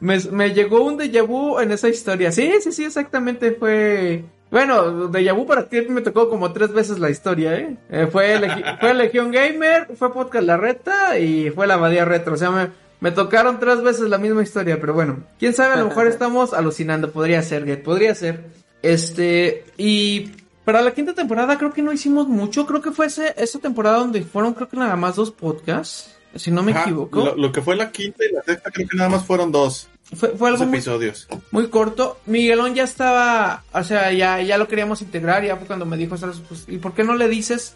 Me, me, llegó un déjà vu en esa historia. Sí, sí, sí, exactamente fue... Bueno, déjà vu para ti me tocó como tres veces la historia, ¿eh? eh fue, fue Legión Gamer, fue Podcast La Reta y fue la Abadía Retro. O sea, me, me tocaron tres veces la misma historia, pero bueno. Quién sabe, a lo mejor estamos alucinando. Podría ser, Get, podría ser. Este, y para la quinta temporada creo que no hicimos mucho. Creo que fue ese, esa temporada donde fueron creo que nada más dos podcasts si no me equivoco. Lo, que fue la quinta y la sexta creo que nada más fueron dos. Fue, fue algo episodios. Muy, corto. Miguelón ya estaba, o sea, ya, ya lo queríamos integrar, ya fue cuando me dijo, pues, ¿y por qué no le dices,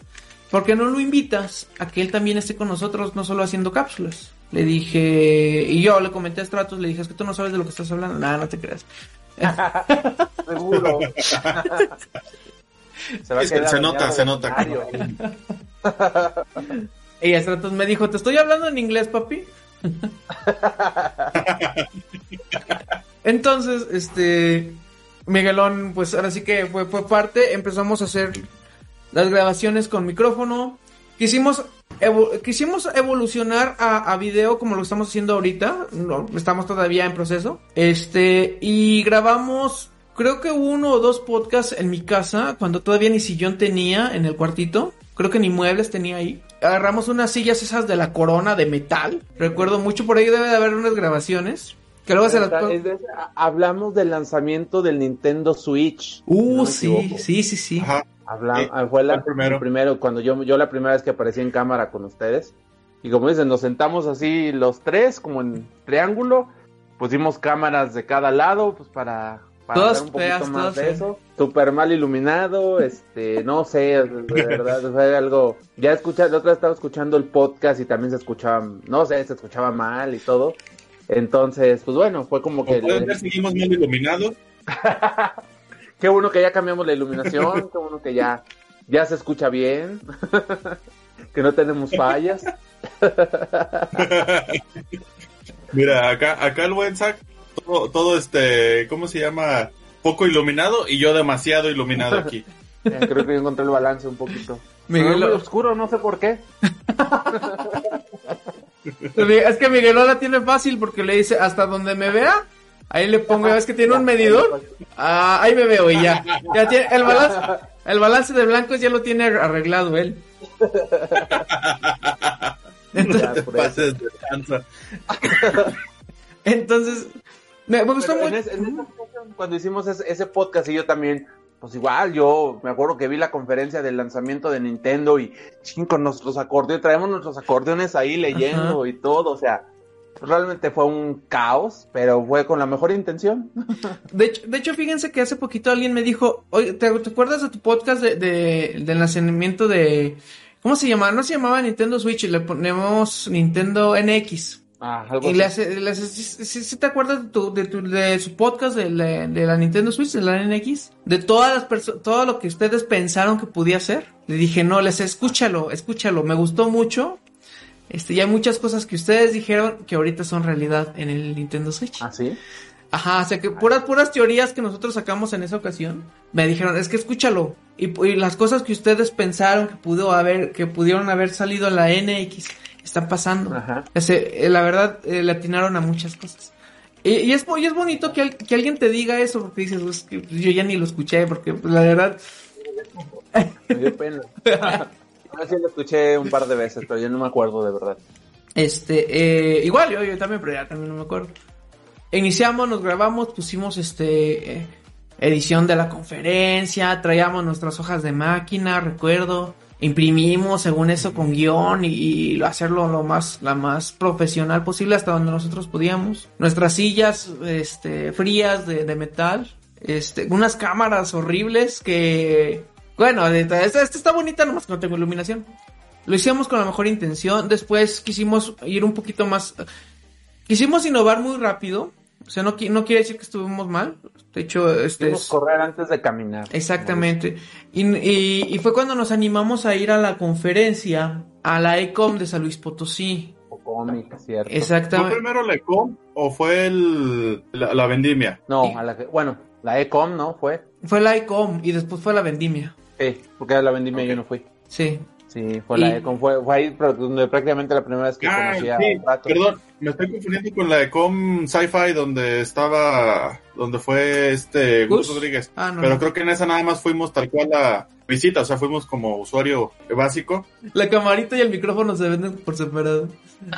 por qué no lo invitas a que él también esté con nosotros, no solo haciendo cápsulas? Le dije, y yo le comenté a Stratos, le dije, es que tú no sabes de lo que estás hablando. Nada, no te creas. Seguro. se, se nota, se nota. Y Stratos me dijo, te estoy hablando en inglés, papi. Entonces, este, Miguelón, pues ahora sí que fue, fue parte, empezamos a hacer las grabaciones con micrófono. Quisimos quisimos evolucionar a, a video como lo estamos haciendo ahorita. No, estamos todavía en proceso. Este, y grabamos, creo que uno o dos podcasts en mi casa, cuando todavía ni sillón tenía en el cuartito. Creo que ni muebles tenía ahí. Agarramos unas sillas esas de la corona de metal. Recuerdo mucho, por ahí debe de haber unas grabaciones. Que luego se las... Esta- es de- hablamos del lanzamiento del Nintendo Switch. no Uh, sí, sí, sí, sí. Ajá. Ah, fue la, primero. primero, cuando yo, yo la primera vez que aparecí en cámara con ustedes. Y como dicen, nos sentamos así los tres, como en triángulo. Pusimos cámaras de cada lado, pues para, para Todas dar un poquito feas, más de feas. eso. Super mal iluminado, este, no sé, de verdad, fue algo. Ya escuché, la otra vez estaba escuchando el podcast y también se escuchaba, no sé, se escuchaba mal y todo. Entonces, pues bueno, fue como que. Como pueden ver, seguimos mal iluminados. Qué bueno que ya cambiamos la iluminación, qué bueno que ya, ya se escucha bien, que no tenemos fallas. Mira, acá, acá el buen Zack, todo, todo este, ¿cómo se llama? Poco iluminado y yo demasiado iluminado aquí. Eh, creo que encontré el balance un poquito. Miguel- muy oscuro, no sé por qué. Es que Miguelón la tiene fácil porque le dice hasta donde me vea. Ahí le pongo, ¿ves que tiene un medidor? Ah, ahí me veo y ya. Ya tiene el balance, el balance de blancos ya lo tiene arreglado él. Entonces, me, me gustó mucho. cuando hicimos ese, ese podcast y yo también, pues igual, yo me acuerdo que vi la conferencia del lanzamiento de Nintendo y ching, con nuestros acordeones, traemos nuestros acordeones ahí leyendo y todo, o sea, realmente fue un caos, pero fue con la mejor intención. De hecho, de hecho, fíjense que hace poquito alguien me dijo, oye, ¿te, te acuerdas de tu podcast de, de- del nacimiento de... ¿Cómo se llamaba? No se llamaba Nintendo Switch, le ponemos Nintendo NX. Ah, algo Y le hace- ¿sí, sí- te acuerdas de, tu, de, tu- de su podcast de la, de la Nintendo Switch, de la NX? De todas las personas, todo lo que ustedes pensaron que podía ser. Le dije, no, les escúchalo, escúchalo, me gustó mucho. Este, y hay muchas cosas que ustedes dijeron que ahorita son realidad en el Nintendo Switch. ¿Ah, sí? Ajá, o sea que puras, puras teorías que nosotros sacamos en esa ocasión, me dijeron, es que escúchalo. Y, y las cosas que ustedes pensaron que pudo haber, que pudieron haber salido en la NX, están pasando. Ajá. Eh, la verdad, eh, le atinaron a muchas cosas. Y, y es, y es bonito que, al- que alguien te diga eso, porque dices, "Pues, que yo ya ni lo escuché, porque pues, la verdad, Me dio pena. Yo sí lo escuché un par de veces, pero yo no me acuerdo de verdad. Este, eh, igual, yo, yo también, pero ya también no me acuerdo. Iniciamos, nos grabamos, pusimos este eh, edición de la conferencia, traíamos nuestras hojas de máquina, recuerdo, imprimimos según eso con guion y, y hacerlo lo más, la más profesional posible hasta donde nosotros podíamos. Nuestras sillas, este, frías de, de metal, este, unas cámaras horribles que, bueno, esta, esta está bonita nomás que no tengo iluminación. Lo hicimos con la mejor intención. Después quisimos ir un poquito más. Quisimos innovar muy rápido. O sea, no, no quiere decir que estuvimos mal. De hecho, este es- correr antes de caminar. Exactamente. Y, y- y fue cuando nos animamos a ir a la conferencia a la ECOM de San Luis Potosí. O cómic, ¿cierto? ¿Fue Exactamente. primero la ECOM o fue el, la, la vendimia? No, a la bueno, la ECOM, ¿no? Fue. Fue la ECOM y después fue la vendimia. Sí, porque a la vendimia yo no fui. Sí. Sí, fue Y- la ECOM. Fue, fue ahí pero donde prácticamente la primera vez que Ah, conocí a sí, Rato. perdón, me estoy confundiendo con la ECOM Sci-Fi donde estaba, donde fue este Gus. Rodríguez. Ah, no. Pero no. creo que en esa nada más fuimos tal cual a visita, o sea, fuimos como usuario básico. La camarita y el micrófono se venden por separado.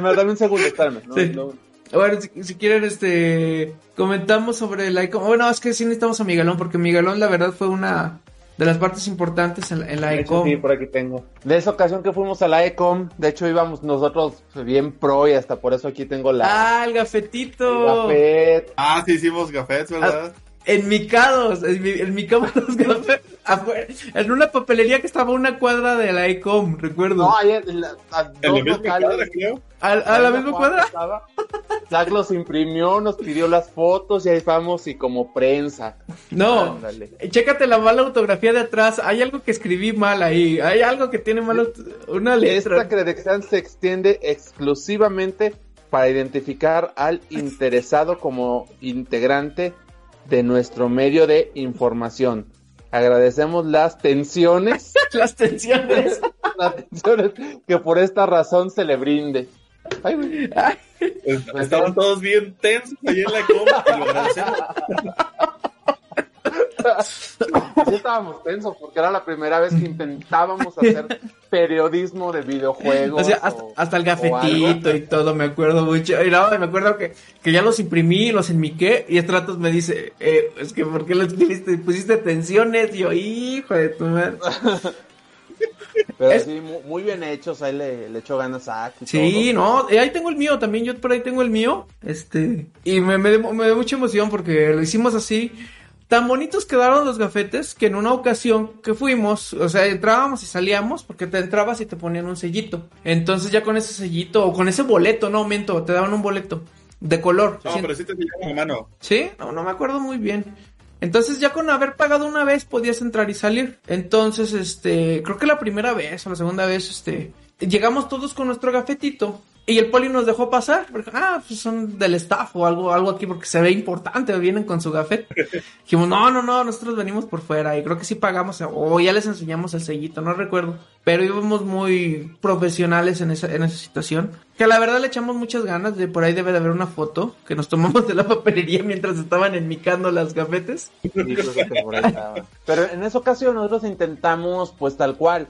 Más, dame un segundo, espérame. No, Sí. no. Bueno, si, si quieren, este, comentamos sobre la ECOM. Bueno, es que sí necesitamos a Miguelón, porque Miguelón, la verdad, fue una de las partes importantes en, la- en la ECOM. sí, por aquí tengo. De esa ocasión que fuimos a la ECOM, de hecho íbamos nosotros bien pro y hasta por eso aquí tengo la... Ah, el el gafetito. gafet. Ah, sí hicimos gafets, ¿verdad? Enmicados, en mi, en mi cama los gafetes, afuera, en una papelería que estaba a una cuadra de la ECOM, recuerdo. No, ahí en la, a En dos la misma locales. cuadra, creo. ¿A, a la misma cuadra? estaba. Zack los imprimió, nos pidió las fotos y ahí vamos y como prensa. No. Ándale. Chécate la mala autografía de atrás. Hay algo que escribí mal ahí. Hay algo que tiene mal una letra. Esta credencial se extiende exclusivamente para identificar al interesado como integrante de nuestro medio de información. agradecemos las tensiones, Las tensiones. las tensiones que por esta razón se le brinde. Ay, güey. Estaban todos bien tensos ahí en la compa. Sí estábamos tensos porque era la primera vez que intentábamos hacer periodismo de videojuegos. O sea, hasta, o- hasta el gafetito y todo, me acuerdo mucho. Y no, me acuerdo que, que ya los imprimí, los enmiqué, y Estratos me dice, eh, es que ¿por qué les pusiste, pusiste tensiones? Y yo, hijo de tu madre. Pero Es- sí, mu- muy, bien hechos, ahí le, le echo ganas a Aki. Sí, no, eh, ahí tengo el mío también, yo por ahí tengo el mío, este, y me, me, me dio mucha emoción porque lo hicimos así. Tan bonitos quedaron los gafetes que en una ocasión que fuimos, o sea, entrábamos y salíamos porque te entrabas y te ponían un sellito. Entonces ya con ese sellito o con ese boleto, no aumento, te daban un boleto de color. No, Sí, pero sí te llevan la mano. ¿Sí? No, no me acuerdo muy bien. Entonces ya con haber pagado una vez podías entrar y salir. Entonces, este, creo que la primera vez o la segunda vez, este, llegamos todos con nuestro gafetito y el poli nos dejó pasar. Porque, ah, pues son del staff o algo, algo aquí porque se ve importante, vienen con su gafet. Dijimos, no, no, no, nosotros venimos por fuera y creo que sí pagamos o ya les enseñamos el sellito, no recuerdo. Pero íbamos muy profesionales en esa, en esa situación. Que la verdad le echamos muchas ganas, de por ahí debe de haber una foto que nos tomamos de la papelería mientras estaban enmicando las gafetes. Sí. Pero en esa ocasión nosotros intentamos, pues tal cual,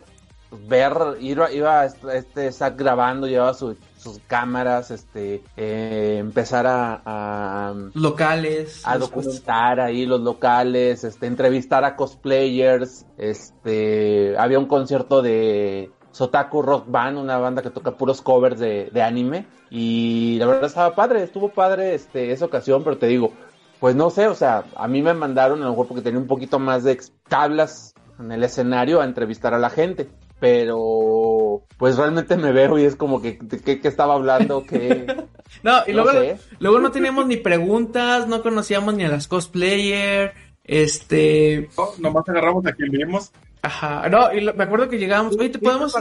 ver, iba, iba este, este Zack grabando, llevaba su- sus cámaras, este, eh, empezar a, a, Locales. a documentar ahí los locales, este, entrevistar a cosplayers, este, había un concierto de Sotaku Rock Band, una banda que toca puros covers de, de anime, y la verdad estaba padre, estuvo padre, este, esa ocasión, pero te digo, pues no sé, o sea, a mí me mandaron a lo mejor porque tenía un poquito más de tablas en el escenario a entrevistar a la gente. Pero, pues realmente me veo y es como que, ¿de ¿qué, qué estaba hablando? que No, y No luego, sé. luego no teníamos ni preguntas, no conocíamos ni a las cosplayer, este, No, nomás agarramos a quien vimos. ajá, no, y lo- me acuerdo que llegábamos, oye, te podemos,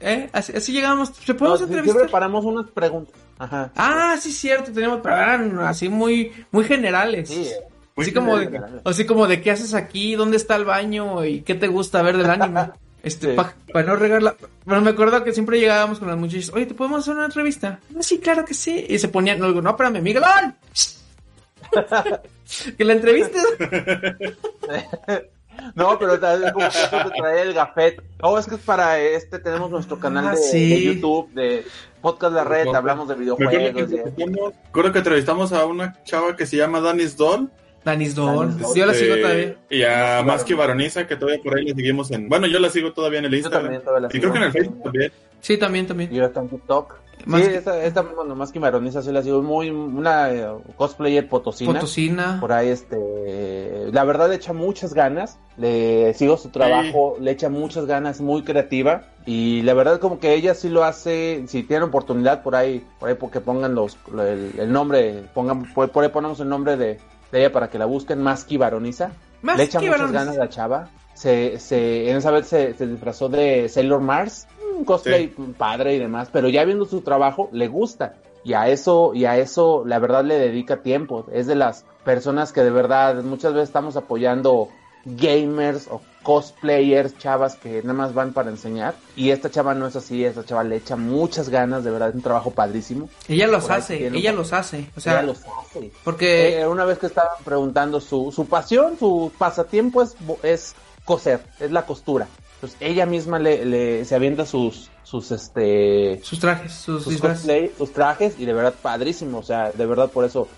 eh, así, así llegábamos, ¿te no, podemos sí, sí entrevistar? preparamos unas preguntas. Ajá. Ah, sí, cierto, teníamos, pero eran así muy, muy generales. Sí, eh. así como de, así como de qué haces aquí, dónde está el baño y qué te gusta ver del anime. Este, Sí. para no regarla. Pero me acuerdo que siempre llegábamos con las muchachas, oye, ¿te podemos hacer una entrevista? "Ah, sí, claro que sí. Y se ponían, no, digo, no, espérame, Miguelón. que la entrevistes. No, pero tal vez te trae el gafet. Oh, es que es para este, tenemos nuestro canal Ah, de, sí. de YouTube, de Podcast La Red, hablamos de que, videojuegos. y- recuerdo que entrevistamos a una chava que se llama Danis Doll. Danis Doll. Danis Doll. Yo la este, sigo todavía. Y a Maski Baroniza, que todavía por ahí le seguimos en. Bueno, yo la sigo todavía en el Yo Instagram. también todavía la y creo que en el Facebook también. Sí, también, también. Y está en TikTok. Más sí, que- esta, esta, bueno, más que maroniza, sí la sigo. Muy, una eh, cosplayer potosina. Potosina. Por ahí, este, la verdad le echa muchas ganas, le sigo su trabajo, le echa muchas ganas, muy creativa y la verdad como que ella sí lo hace, si tiene oportunidad por ahí, por ahí porque pongan los, el, el nombre, pongan, por, por ahí ponemos el nombre de, de ella para que la busquen, Maski Baroniza, Más le echa que muchas ganas la chava, se, se, en esa vez se, se disfrazó de Sailor Mars, un cosplay padre y demás, pero ya viendo su trabajo le gusta. Y a eso y a eso la verdad le dedica tiempo. Es de las personas que de verdad muchas veces estamos apoyando gamers o cosplayers, chavas que nada más van para enseñar y esta chava no es así, esta chava le echa muchas ganas, de verdad, es un trabajo padrísimo. Ella los hace, ella un- los hace. O sea, Ella los hace. porque Eh, una vez que estaban preguntando su, su pasión, su pasatiempo es, es coser, es la costura. Entonces ella misma le, le- se avienta sus, sus este sus trajes, sus, sus cosplay, sus trajes y de verdad padrísimo, o sea, de verdad por eso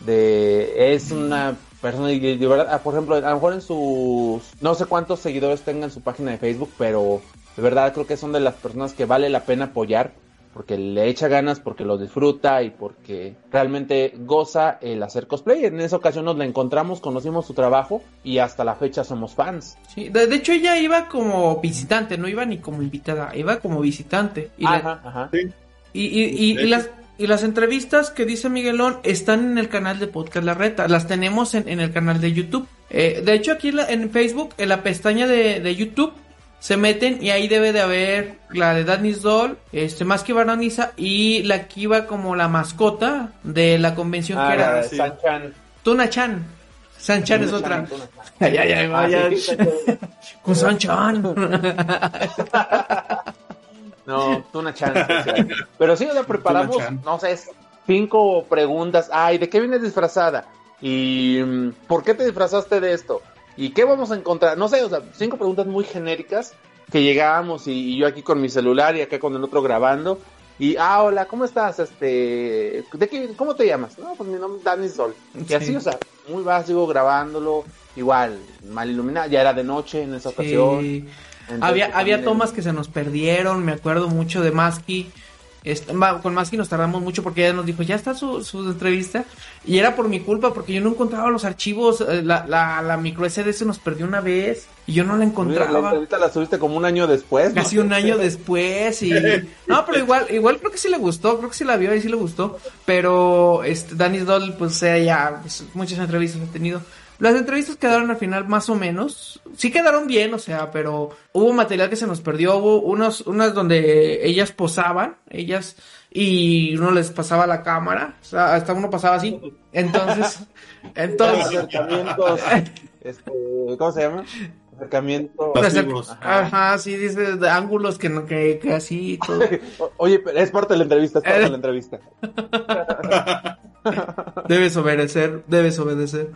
de es una persona y de verdad, ah, por ejemplo, a lo mejor en sus no sé cuántos seguidores tenga en su página de Facebook, pero de verdad creo que son de las personas que vale la pena apoyar porque le echa ganas, porque lo disfruta y porque realmente goza el hacer cosplay. En esa ocasión nos la encontramos, conocimos su trabajo y hasta la fecha somos fans. Sí, de, de hecho ella iba como visitante, no iba ni como invitada, iba como visitante. Y, la- Ajá, ajá. Sí. y, y, y- y las, y las entrevistas que dice Miguelón están en el canal de Podcast La Reta, las tenemos en, en el canal de YouTube. Eh, de hecho aquí en, la- en Facebook, en la pestaña de, de YouTube, se meten y ahí debe de haber la de Danis Doll, este, más que Baroniza y la que iba como la mascota de la convención Ah, que era sí. San-chan. Tuna Chan. Sanchan es otra. Ay, ay, ay, Con Sanchan. No, Tuna Chan. especial. Pero sí, o sea, preparamos, no sé, cinco preguntas. Ay, ¿de qué vienes disfrazada? ¿Y mm, por qué te disfrazaste de esto? ¿Y qué vamos a encontrar? No sé, o sea, cinco preguntas muy genéricas que llegábamos y, y yo aquí con mi celular y acá con el otro grabando. Y, ah, hola, ¿cómo estás? Este, ¿de qué, ¿cómo te llamas? No, pues mi nombre es Danny Sol. Y Sí. así, o sea, muy básico grabándolo. Igual, mal iluminado, ya era de noche en esa ocasión. Sí. Entonces, Había, había también- tomas que se nos perdieron, me acuerdo mucho de Maski. Este, con Maski nos tardamos mucho porque ella nos dijo, ya está su, su entrevista. Y era por mi culpa porque yo no encontraba los archivos. eh, La, la, la micro SD se nos perdió una vez y yo no la La encontraba. entrevista la subiste como un año después. ¿no? Casi un año después y... No, pero igual, igual creo que sí le gustó, creo que sí la vio y sí le gustó. Pero este, Danny Doll, pues ella pues, muchas entrevistas ha tenido. Las entrevistas quedaron al final más o menos. Sí quedaron bien, o sea, pero hubo material que se nos perdió. Hubo unos, unas donde ellas posaban, ellas, y uno les pasaba la cámara. O sea, hasta uno pasaba así. Entonces, entonces... acercamientos, este, ¿cómo se llama? Acercamiento. Pasivos. Ajá, sí, dice de ángulos que no, que, que así todo. Oye, pero es parte de la entrevista, es parte de la entrevista. Debes obedecer, debes obedecer.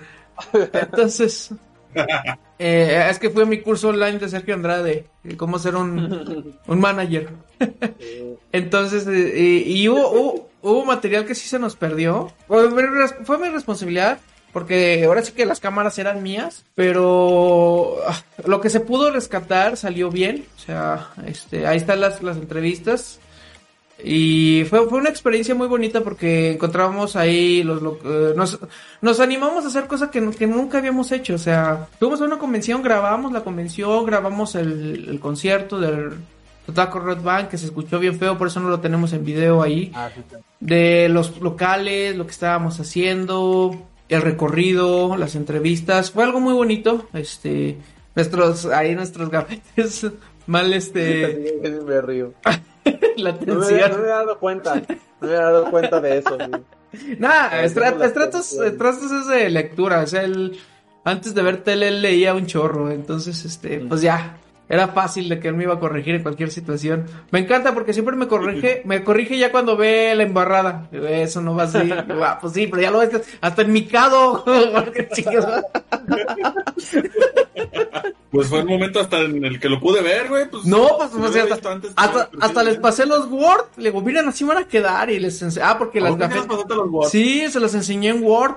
Entonces, eh, es que fue mi curso online de Sergio Andrade, cómo ser un, un manager. Entonces, eh, y, y hubo, hubo, hubo material que sí se nos perdió. Fue, fue mi responsabilidad, porque ahora sí que las cámaras eran mías, pero ah, lo que se pudo rescatar salió bien. O sea, este, ahí están las, las entrevistas. Y fue, fue una experiencia muy bonita porque encontramos ahí los, lo- eh, nos, nos animamos a hacer cosas que, que nunca habíamos hecho. O sea, fuimos a una convención, grabamos la convención, grabamos el, el concierto del Totaco Red Band que se escuchó bien feo, por eso no lo tenemos en video ahí. Ah, sí, sí. De los locales, lo que estábamos haciendo, el recorrido, las entrevistas. Fue algo muy bonito. Este, nuestros, ahí nuestros gavetes, mal este, Sí, me río. la No me, no me había dado cuenta, no me había dado cuenta de eso. Nada, atención. estratos es de lectura, o sea, él, antes de ver tele él leía un chorro, entonces, este, Mm. pues ya, era fácil de que él me iba a corregir en cualquier situación. Me encanta porque siempre me corrige, me corrige ya cuando ve la embarrada. Eso no va así. "Ah, pues sí, pero ya lo ves hasta en. Porque, chicos, Pues fue el momento hasta en el que lo pude ver, güey. Pues, No, pues, pues, hasta, antes, hasta, hasta les pasé los Word. Le digo, miren, así van a quedar. Y les ense- Ah, porque las ¿Por qué gafetas. los Word? Sí, se los enseñé en Word.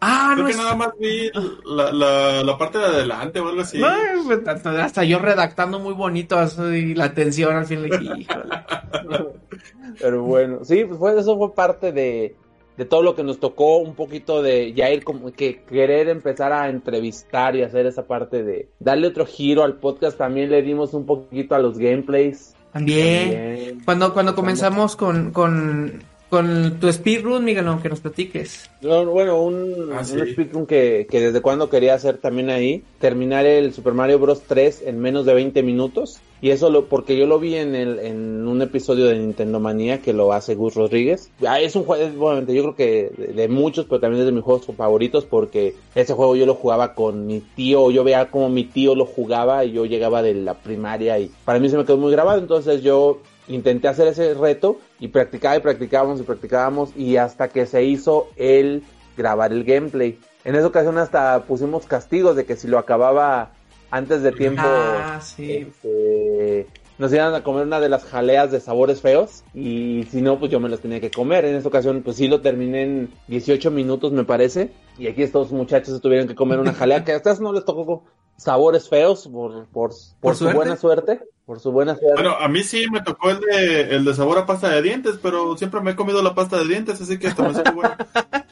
Ah, Creo no que es. nada más vi la, la, la parte de adelante o algo así. No, pues, hasta, hasta yo redactando muy bonito así, la atención al fin le dije, híjole. Pero bueno, sí, pues fue, eso fue parte de, de todo lo que nos tocó, un poquito de ya ir como que querer empezar a entrevistar y hacer esa parte de darle otro giro al podcast. También le dimos un poquito a los gameplays. También. También. Cuando, cuando comenzamos con, con, con tu speedrun, Miguel, que nos platiques. No, bueno, un, Ah, un speedrun que, que desde cuando quería hacer también ahí, terminar el Super Mario Bros. 3 en menos de 20 minutos. Y eso lo, porque yo lo vi en el, en un episodio de Nintendo Manía que lo hace Gus Rodríguez. Ah, es un juego, bueno, yo creo que de, de muchos, pero también es de mis juegos favoritos porque ese juego yo lo jugaba con mi tío, yo veía como mi tío lo jugaba y yo llegaba de la primaria y para mí se me quedó muy grabado, entonces yo intenté hacer ese reto y practicaba y practicábamos y practicábamos y hasta que se hizo el grabar el gameplay. En esa ocasión hasta pusimos castigos de que si lo acababa antes de tiempo Ah, sí. este, nos iban a comer una de las jaleas de sabores feos y si no pues yo me los tenía que comer. En esta ocasión pues sí lo terminé en 18 minutos me parece y aquí estos muchachos se tuvieron que comer una jalea que a ustedes no les tocó sabores feos por, por, por, ¿Por su suerte? buena suerte. Por su buena suerte. Bueno, a mí sí me tocó el de, el de sabor a pasta de dientes, pero siempre me he comido la pasta de dientes, así que hasta me supo bueno.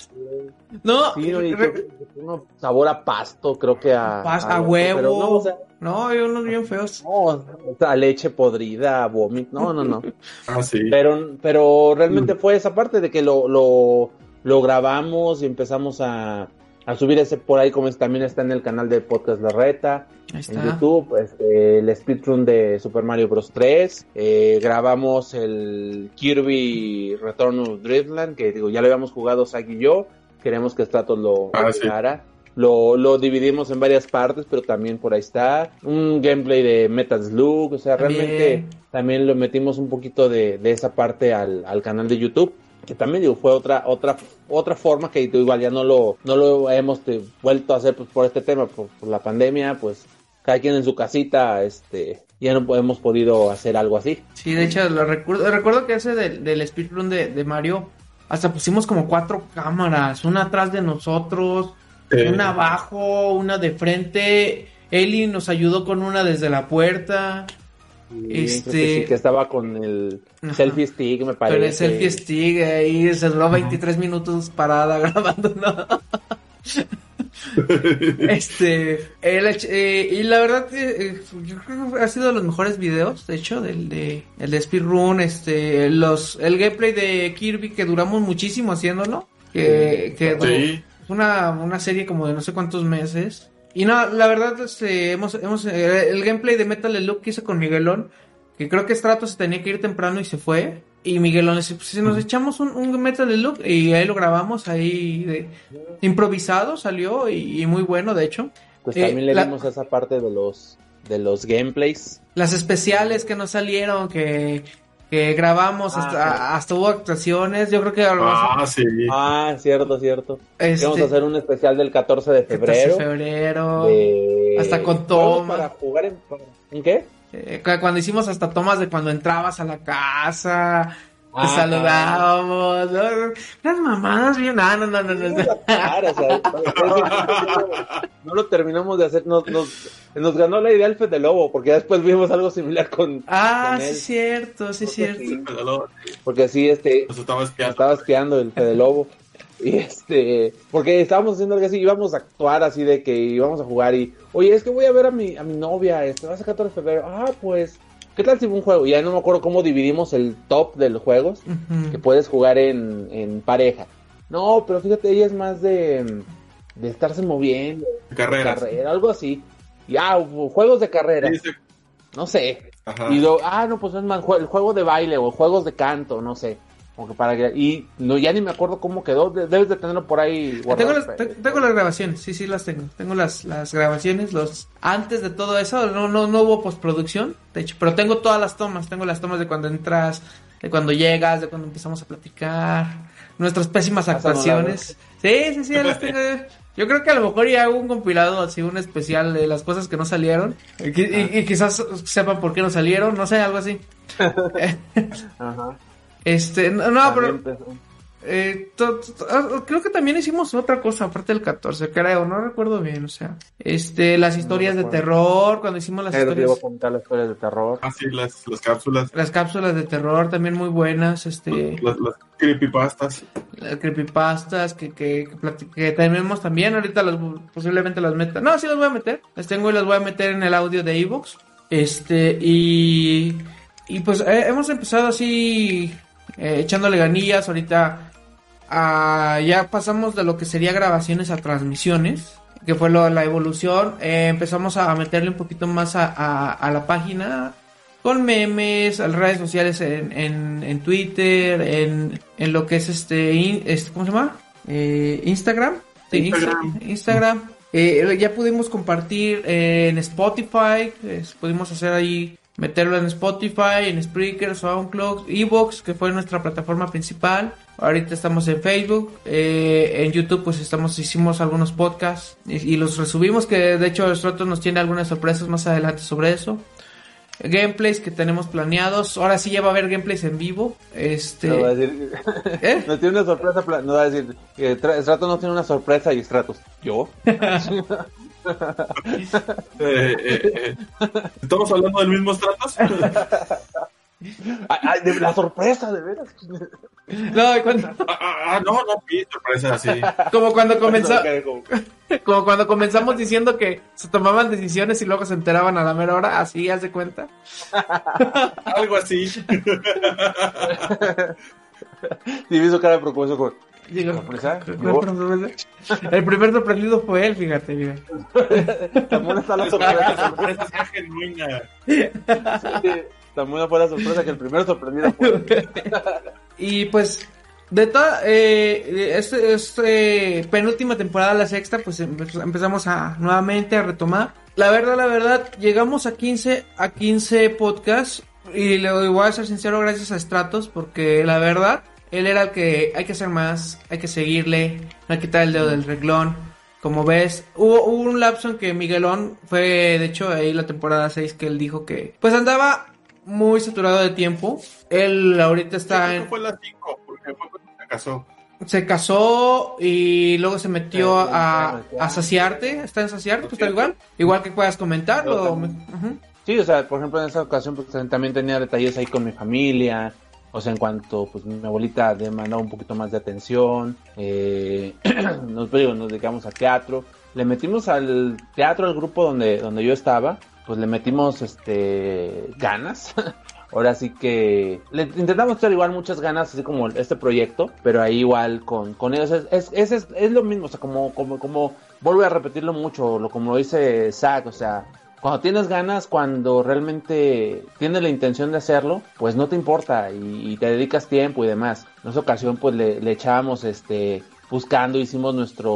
No, Sí, no, y re- creo que uno sabor a pasto, creo que a, Pas- a huevo. pero no, o sea, no, hay unos bien feos. no, o sea, leche podrida, vómito, no, no, no. Ah, sí. Pero, pero realmente fue esa parte de que lo, lo, lo grabamos y empezamos a, a subir ese por ahí, como es- también está en el canal de Podcast La Reta, Ahí en. YouTube, este, el speedrun de Super Mario Bros. 3, eh, grabamos el Kirby Return of Dreamland, que digo, ya lo habíamos jugado Zack y yo, queremos que Stratos lo Ah, sí. lo, lo dividimos en varias partes, pero también por ahí está. Un gameplay de Metal Slug, o sea, También. realmente también lo metimos un poquito de, de esa parte al, al canal de YouTube. Que también digo, fue otra, otra, otra forma que digo, igual ya no lo, no lo hemos eh, vuelto a hacer pues, por este tema, por, por la pandemia, pues cada quien en su casita, este, ya no hemos podido hacer algo así. Sí, de hecho, lo recuerdo, recuerdo que ese del, del speedrun de, de Mario, hasta pusimos como cuatro cámaras, una atrás de nosotros, una abajo, una de frente. Eli nos ayudó con una desde la puerta. Y Este- que sí, que estaba con el Ajá. selfie stick, me parece. Con el selfie stick ahí, se duró 23 minutos parada grabando. ¿no? este, el eh, y la verdad que eh, yo creo que ha sido de los mejores videos, de hecho, del de, el de Speedrun, este, los, el gameplay de Kirby que duramos muchísimo haciéndolo, que, que Sí. fue una, una serie como de no sé cuántos meses. Y no, la verdad, este, hemos, hemos, eh, el gameplay de Metal Slug que hice con Miguelón, que creo que Strato se tenía que ir temprano y se fue. Y Miguelón dice, pues si nos echamos un, un Metal Slug y ahí lo grabamos ahí de, improvisado, salió y, y muy bueno, de hecho. Pues Eh, también le la- dimos esa parte de los de los gameplays. Las especiales que nos salieron, que, que grabamos, Ah, hasta, hasta hubo actuaciones, yo creo que lo vamos a- Ah, sí. Ah, cierto, cierto. este, Vamos a hacer un especial del 14 de 14 febrero. de febrero. de Hasta con toma. Para jugar en... ¿En qué? Eh, cu- cuando hicimos hasta tomas de cuando entrabas a la casa, te Ah, saludábamos, ¿no? unas mamadas bien, ah, no, no, no, no, no. Claro, o sea, no lo terminamos de hacer, nos, nos, nos ganó la idea el Fede Lobo, porque después vimos algo similar con, Ah, con sí, cierto, sí, es cierto. porque sí, este, Nos estaba nos espiando. estaba espiando el Fede Lobo. Y este, porque estábamos haciendo algo así, íbamos a actuar así de que íbamos a jugar y, oye, es que voy a ver a mi, a mi novia, este, va a ser 14 de febrero, ah, pues, ¿qué tal si un juego? Ya no me acuerdo cómo dividimos el top de los juegos, que puedes jugar en, en pareja. No, pero fíjate, ella es más de, de estarse moviendo, Carreras. carrera, algo así. Y ah, juegos de carrera, Sí, sí. no sé. Ajá. Y luego, ah, no, pues es más, el juego de baile o juegos de canto, no sé. Como que para que, y no, ya ni me acuerdo cómo quedó, de- debes de tenerlo por ahí Tengo las, tengo las grabaciones, sí, sí las tengo. Tengo las, las grabaciones, los antes de todo eso, no, no, no hubo postproducción, de hecho, pero tengo todas las tomas, tengo las tomas de cuando entras, de cuando llegas, de cuando empezamos a platicar, nuestras pésimas actuaciones. Sí, sí, sí, las tengo. Yo creo que a lo mejor ya hago un compilado así, un especial de las cosas que no salieron. Y, y- y quizás sepan por qué no salieron, no sé, algo así. Ajá. Este, no, no, pero eh, to- to- ah, creo que también hicimos otra cosa aparte del 14, creo, no recuerdo bien, o sea, este, las historias de terror, cuando hicimos las Pero te iba historias, a contar las historias de terror. Ah, sí, las, las cápsulas. las cápsulas de terror también muy buenas, este, Las, las creepypastas. las creepypastas que, que, que, que tenemos también, ahorita las, posiblemente las meta, no, sí las voy a meter, las tengo y las voy a meter en el audio de Evox, este, y, y pues eh, hemos empezado así, eh, echándole ganillas, ahorita ah, ya pasamos de lo que sería grabaciones a transmisiones, que fue lo- la evolución. Eh, empezamos a meterle un poquito más a, a- a la página con memes, a las redes sociales en, en, en Twitter, en, en lo que es este, in- este, ¿cómo se llama? Eh, Instagram. Sí, Instagram. Insta- Instagram. Eh, ya pudimos compartir en Spotify, eh, pudimos hacer ahí, meterlo en Spotify, en Spreaker, SoundCloud, Evox, que fue nuestra plataforma principal. Ahorita estamos en Facebook, eh, en YouTube pues estamos, hicimos algunos podcasts y, y los resubimos, que de hecho nosotros nos tiene algunas sorpresas más adelante sobre eso. Gameplays que tenemos planeados, ahora sí ya va a haber gameplays en vivo. Este, No va a decir, ¿eh? no tiene una sorpresa, no va a decir, eh, Tra- Stratos no tiene una sorpresa y Stratos, ¿yo? Eh, eh, eh. ¿Estamos hablando del mismo Stratos? Ay, de la sorpresa, de veras. No, cuando- ah, ah, ah, no, sorpresa, sí. como cuando comenzó, Como- cuando comenzamos diciendo que se tomaban decisiones y luego se enteraban a la mera hora, así, haz de cuenta. Algo así. Sí, me hizo cara de como, Digo, ¿Sorpresa? El primer sorprendido fue él, fíjate, mira. tan buena está la La sorpresa. sorpresa sea genuina. Fue la sorpresa que el primero sorprendido fue. Y pues, De toda, eh, este, este, penúltima temporada, la sexta, pues empezamos a nuevamente a retomar. La verdad, la verdad, llegamos a 15, a 15 podcasts y le voy a ser sincero gracias a Stratos porque la verdad, él era el que hay que hacer más, hay que seguirle, no hay que quitar el dedo del reglón. Como ves, hubo, hubo, un lapso en que Miguelón fue, de hecho, ahí la temporada 6 que él dijo que, pues andaba muy saturado de tiempo. Él ahorita está en... Fue la 5, porque fue cuando se casó. Se casó y luego se metió a, a saciarte. ¿Está en saciarte? Pues está igual. Igual que puedas comentarlo. Sí, o sea, por ejemplo, en esa ocasión pues, también tenía detalles ahí con mi familia. O sea, en cuanto pues mi abuelita demandaba un poquito más de atención, eh, nos, nos dedicamos al teatro. Le metimos al teatro, al grupo donde, donde yo estaba, pues le metimos este ganas. Ahora sí que le intentamos hacer igual muchas ganas, así como este proyecto, pero ahí igual con, con ellos es, es, es, es, lo mismo, o sea, como, como, como, vuelvo a repetirlo mucho, lo como lo dice Zach, o sea, cuando tienes ganas, cuando realmente tienes la intención de hacerlo, pues no te importa y, te dedicas tiempo y demás. En esa ocasión, pues le, le echábamos este buscando, hicimos nuestra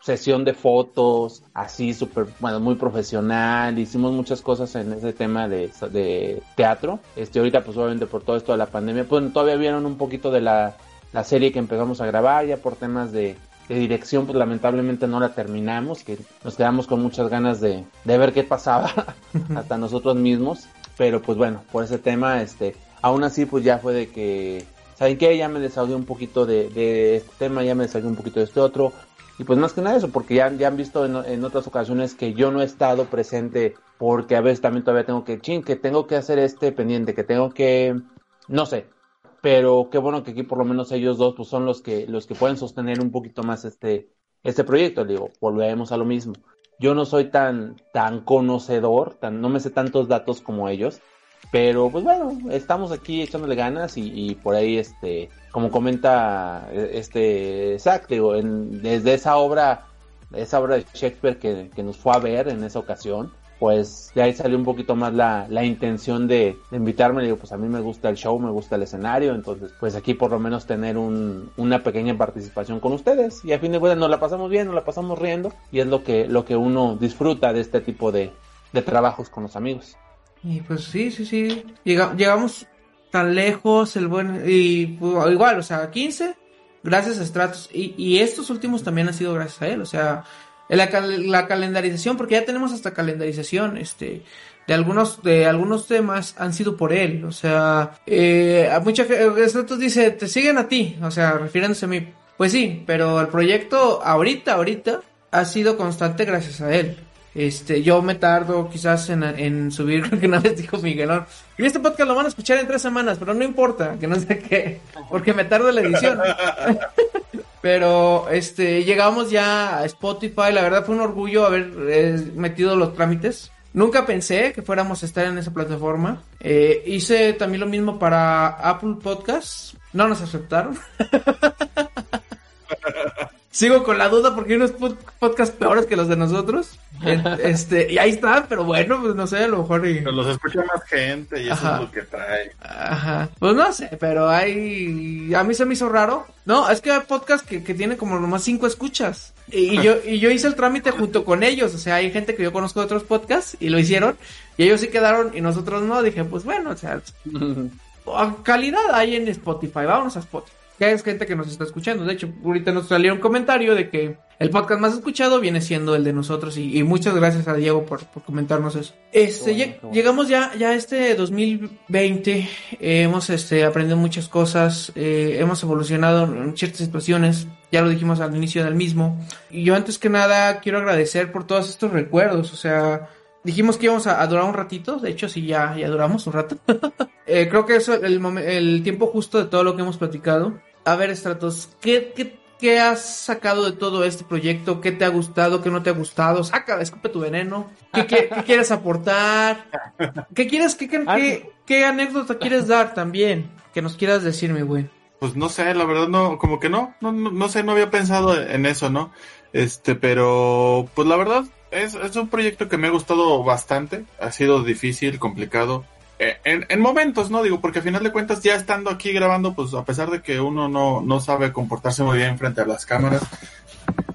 sesión de fotos, así súper, bueno, muy profesional, hicimos muchas cosas en ese tema de, de, teatro. Este, ahorita pues obviamente por todo esto de la pandemia, pues todavía vieron un poquito de la, la serie que empezamos a grabar, ya por temas de, de dirección, pues lamentablemente no la terminamos, que nos quedamos con muchas ganas de, de ver qué pasaba hasta nosotros mismos, pero pues bueno, por ese tema, este, aún así pues ya fue de que ¿saben qué? Ya me desahogué un poquito de, este tema, ya me desahogué un poquito de este otro. Y pues más que nada eso, porque ya, ya han visto en, otras ocasiones que yo no he estado presente porque a veces también todavía tengo que, ching, que tengo que hacer este pendiente, que tengo que, no sé. Pero qué bueno que aquí por lo menos ellos dos pues son los que, los que pueden sostener un poquito más este, este proyecto. Digo, volvemos a lo mismo. Yo no soy tan, tan conocedor, tan, no me sé tantos datos como ellos pero pues bueno, estamos aquí echándole ganas y, por ahí, este, como comenta este Zach, digo, desde esa obra, esa obra de Shakespeare que, nos fue a ver en esa ocasión, pues de ahí salió un poquito más la, la intención de, invitarme. Digo, pues a mí me gusta el show, me gusta el escenario, entonces pues aquí por lo menos tener un, una pequeña participación con ustedes. Y a fin de cuentas nos la pasamos bien, nos la pasamos riendo y es lo que, lo que uno disfruta de este tipo de, de trabajos con los amigos. Y pues sí, sí, sí. llegamos tan lejos, el buen. Y pues, igual, o sea, 15, gracias a Stratos. Y, y estos últimos también han sido gracias a él, o sea, la, la calendarización, porque ya tenemos hasta calendarización, este de algunos de algunos temas han sido por él o sea eh, a mucha Stratos dice te siguen a ti o sea refiriéndose a mí. Pues sí pero el proyecto ahorita ahorita ha sido constante gracias a él. Este, yo me tardo quizás en, en subir, que una vez dijo Miguelón, y este podcast lo van a escuchar en tres semanas, pero no importa, que no sé qué, porque me tardo la edición. pero, este, llegamos ya a Spotify, la verdad fue un orgullo haber eh, metido los trámites. Nunca pensé que fuéramos a estar en esa plataforma. Eh, hice también lo mismo para Apple Podcasts. No nos aceptaron. Sigo con la duda porque hay unos podcasts peores que los de nosotros. este, y ahí están, pero bueno, pues no sé, a lo mejor. Pero los escucha más gente y eso es lo que trae. Ajá. Pues no sé, pero hay. A mí se me hizo raro. No, es que hay podcasts que, que tienen como nomás cinco escuchas. Y, yo, y yo hice el trámite junto con ellos. O sea, hay gente que yo conozco de otros podcasts y lo hicieron. Y ellos sí quedaron y nosotros no. Dije, pues bueno, o sea, calidad hay en Spotify. Vámonos a Spotify que es gente que nos está escuchando. De hecho, ahorita nos salió un comentario de que el podcast más escuchado viene siendo el de nosotros y, muchas gracias a Diego por, comentarnos eso. Este, llegamos ya, ya a este 2020, eh, hemos este, aprendido muchas cosas, eh, hemos evolucionado en ciertas situaciones, ya lo dijimos al inicio del mismo. Y yo antes que nada quiero agradecer por todos estos recuerdos, o sea, dijimos que íbamos a, durar un ratito, de hecho sí, ya, ya duramos un rato. Eh, creo que es el, el tiempo justo de todo lo que hemos platicado. A ver, Stratos, ¿qué, qué, qué has sacado de todo este proyecto? ¿Qué te ha gustado? ¿Qué no te ha gustado? Saca, escupe tu veneno. ¿Qué, qué, quieres aportar? ¿Qué quieres, qué, qué, qué, anécdota quieres dar también? Que nos quieras decir, mi güey. Pues no sé, la verdad no, como que no, no, no, no sé, no había pensado en eso, ¿no? Este, pero, pues la verdad, es, es un proyecto que me ha gustado bastante. Ha sido difícil, complicado en, en, momentos, ¿no? Digo, porque a final de cuentas ya estando aquí grabando, pues a pesar de que uno no, no sabe comportarse muy bien frente a las cámaras,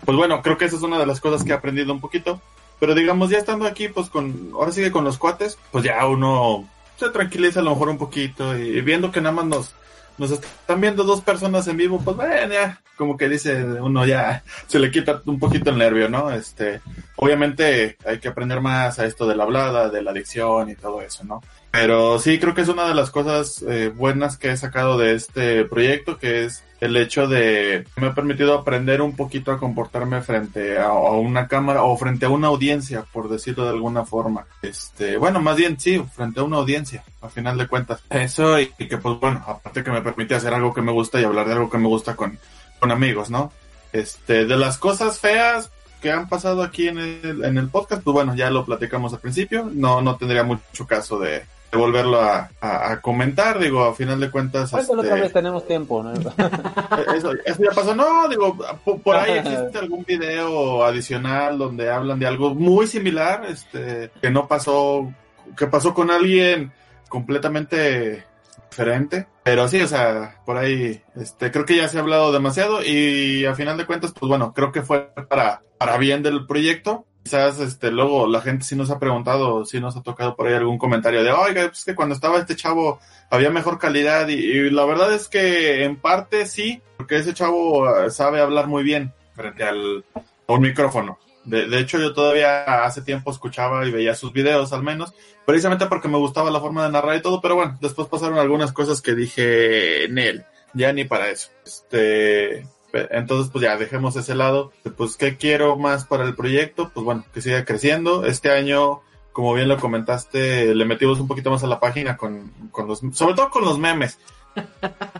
pues bueno, creo que esa es una de las cosas que he aprendido un poquito. Pero digamos, ya estando aquí, pues con, ahora sigue con los cuates, pues ya uno se tranquiliza a lo mejor un poquito y, viendo que nada más nos, nos están viendo dos personas en vivo, pues bueno, ya, como que dice uno ya se le quita un poquito el nervio, ¿no? Este, obviamente hay que aprender más a esto de la hablada, de la adicción y todo eso, ¿no? Pero sí, creo que es una de las cosas eh, buenas que he sacado de este proyecto, que es el hecho de me ha permitido aprender un poquito a comportarme frente a, una cámara o frente a una audiencia, por decirlo de alguna forma. Este, bueno, más bien sí, frente a una audiencia, a final de cuentas. Eso y, que pues bueno, aparte que me permite hacer algo que me gusta y hablar de algo que me gusta con, con amigos, ¿no? Este, de las cosas feas, que han pasado aquí en el, en el podcast, pues bueno, ya lo platicamos al principio, no, no tendría mucho caso de volverlo a, a, comentar, digo, a final de cuentas. Este... otra vez tenemos tiempo, ¿no? eso, eso, ya pasó, no, digo, por, ahí existe algún video adicional donde hablan de algo muy similar, este, que no pasó, que pasó con alguien completamente diferente, pero sí, o sea, por ahí, este, creo que ya se ha hablado demasiado y a final de cuentas, pues bueno, creo que fue para, para bien del proyecto, quizás este luego la gente sí nos ha preguntado, sí nos ha tocado por ahí algún comentario de, oiga, pues que cuando estaba este chavo había mejor calidad y, la verdad es que en parte sí, porque ese chavo eh, sabe hablar muy bien frente al a un micrófono. De, de, hecho, yo todavía hace tiempo escuchaba y veía sus videos al menos, precisamente porque me gustaba la forma de narrar y todo, pero bueno, después pasaron algunas cosas que dije, Nel, ya ni para eso. Este, entonces, pues ya dejemos ese lado. Pues, ¿qué quiero más para el proyecto? Pues bueno, que siga creciendo. Este año, como bien lo comentaste, le metimos un poquito más a la página con, con los, sobre todo con los memes.